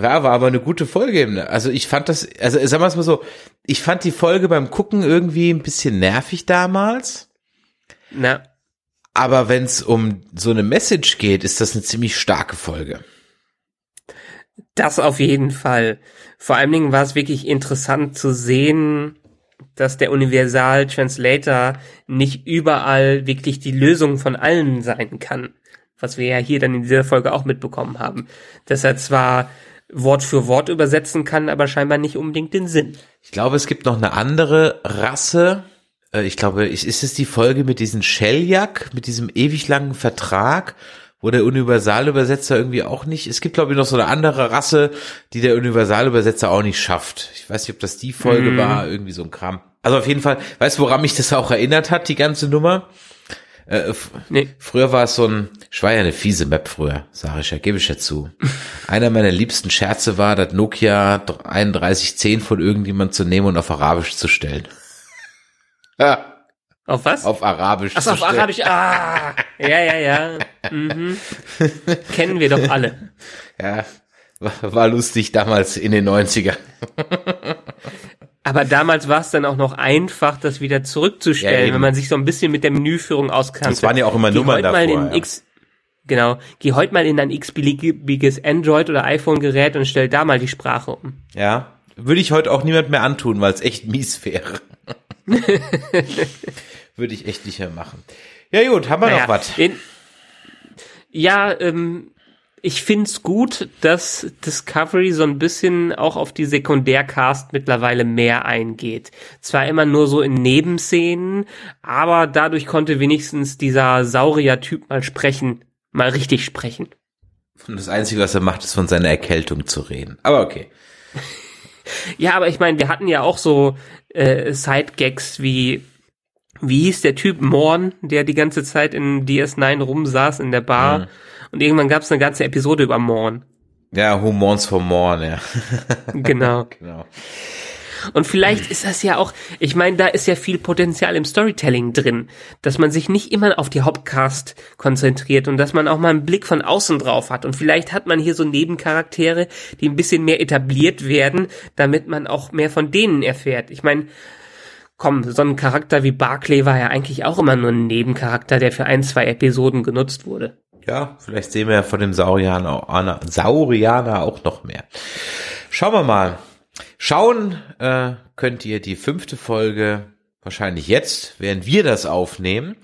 Ja, war aber eine gute Folge. Also ich fand das, also sagen wir es mal so, ich fand die Folge beim Gucken irgendwie ein bisschen nervig damals. Na. Aber wenn es um so eine Message geht, ist das eine ziemlich starke Folge. Das auf jeden Fall. Vor allen Dingen war es wirklich interessant zu sehen, dass der Universal Translator nicht überall wirklich die Lösung von allen sein kann. Was wir ja hier dann in dieser Folge auch mitbekommen haben. Dass er zwar Wort für Wort übersetzen kann, aber scheinbar nicht unbedingt den Sinn. Ich glaube, es gibt noch eine andere Rasse. Äh, ich glaube, ist es die Folge mit diesem Sheljak, mit diesem ewig langen Vertrag, wo der Universalübersetzer irgendwie auch nicht. Es gibt, glaube ich, noch so eine andere Rasse, die der Universalübersetzer auch nicht schafft. Ich weiß nicht, ob das die Folge mm. war, irgendwie so ein Kram. Also auf jeden Fall, weißt du, woran mich das auch erinnert hat, die ganze Nummer? Äh, nee. Früher war es so ein, ich war ja eine fiese Map früher, sage ich ja, gebe ich ja zu. Einer meiner liebsten Scherze war, das Nokia 3110 von irgendjemand zu nehmen und auf Arabisch zu stellen. ja. Auf was? Auf Arabisch. Ach, auf stellen. Arabisch. Ah, ja, ja, ja. Mhm. Kennen wir doch alle. Ja, war, war lustig damals in den 90ern. Aber damals war es dann auch noch einfach, das wieder zurückzustellen, ja, wenn man sich so ein bisschen mit der Menüführung auskannte. Das waren ja auch immer Geh Nummern davor. Ja. X, genau. Geh heute mal in ein x-beliebiges Android- oder iPhone-Gerät und stell da mal die Sprache um. Ja, würde ich heute auch niemand mehr antun, weil es echt mies wäre. [laughs] würde ich echt nicht mehr machen. Ja gut, haben wir naja, noch was? Ja, ähm, ich find's gut, dass Discovery so ein bisschen auch auf die Sekundärcast mittlerweile mehr eingeht. Zwar immer nur so in Nebenszenen, aber dadurch konnte wenigstens dieser Saurier-Typ mal sprechen, mal richtig sprechen. Und das Einzige, was er macht, ist von seiner Erkältung zu reden. Aber okay. [laughs] ja, aber ich meine, wir hatten ja auch so äh, Side-Gags wie wie hieß der Typ Morn, der die ganze Zeit in DS9 rumsaß in der Bar. Mhm und irgendwann gab es eine ganze Episode über Morn. Ja, Who Mourns for Morn, ja. [laughs] genau. genau. Und vielleicht ist das ja auch, ich meine, da ist ja viel Potenzial im Storytelling drin, dass man sich nicht immer auf die Hauptcast konzentriert und dass man auch mal einen Blick von außen drauf hat. Und vielleicht hat man hier so Nebencharaktere, die ein bisschen mehr etabliert werden, damit man auch mehr von denen erfährt. Ich meine, komm, so ein Charakter wie Barclay war ja eigentlich auch immer nur ein Nebencharakter, der für ein, zwei Episoden genutzt wurde. Ja, vielleicht sehen wir ja von dem Saurianer, Saurianer auch noch mehr. Schauen wir mal. Schauen äh, könnt ihr die fünfte Folge wahrscheinlich jetzt, während wir das aufnehmen.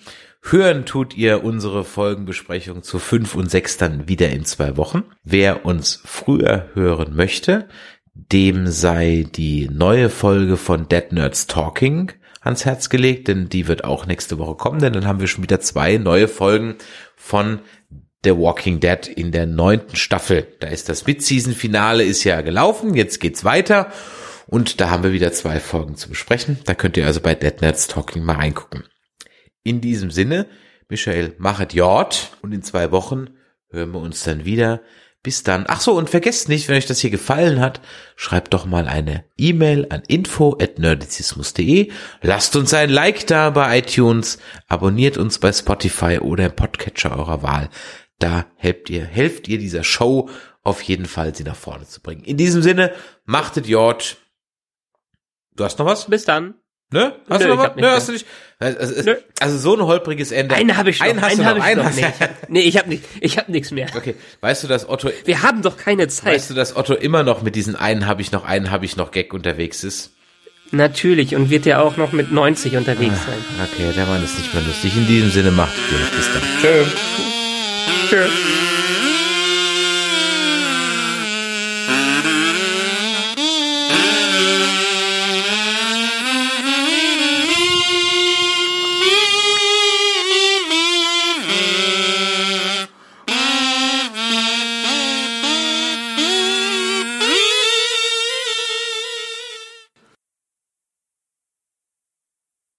Hören tut ihr unsere Folgenbesprechung zu fünf und sechs dann wieder in zwei Wochen. Wer uns früher hören möchte, dem sei die neue Folge von Dead Nerds Talking ans Herz gelegt, denn die wird auch nächste Woche kommen, denn dann haben wir schon wieder zwei neue Folgen von The Walking Dead in der neunten Staffel. Da ist das Mid-Season-Finale ist ja gelaufen, jetzt geht's weiter und da haben wir wieder zwei Folgen zu besprechen. Da könnt ihr also bei Dead Nets Talking mal reingucken. In diesem Sinne, Michael, machet Jord und in zwei Wochen hören wir uns dann wieder. Bis dann. Ach so, und vergesst nicht, wenn euch das hier gefallen hat, schreibt doch mal eine E-Mail an info@nerdizismus.de. Lasst uns ein Like da bei iTunes, abonniert uns bei Spotify oder im Podcatcher eurer Wahl. Da helft ihr, helft ihr dieser Show auf jeden Fall, sie nach vorne zu bringen. In diesem Sinne, machtet Jord. Du hast noch was? Bis dann. Ne? Hast Nö, du noch was? Nö, hast du nicht. Also, Nö. also so ein holpriges Ende. Einen habe ich noch. Einen hast du hab noch. ich Einen noch. hast Nee, du ich hab, nee, ich habe nicht, ich habe nichts mehr. Okay, weißt du, dass Otto, Wir haben doch keine Zeit. weißt du, dass Otto immer noch mit diesen einen habe ich noch, einen habe ich noch Gag unterwegs ist? Natürlich und wird ja auch noch mit 90 unterwegs sein. Okay, der Mann ist nicht mehr lustig. In diesem Sinne macht gut. Bis dann. Tschö. Tschö.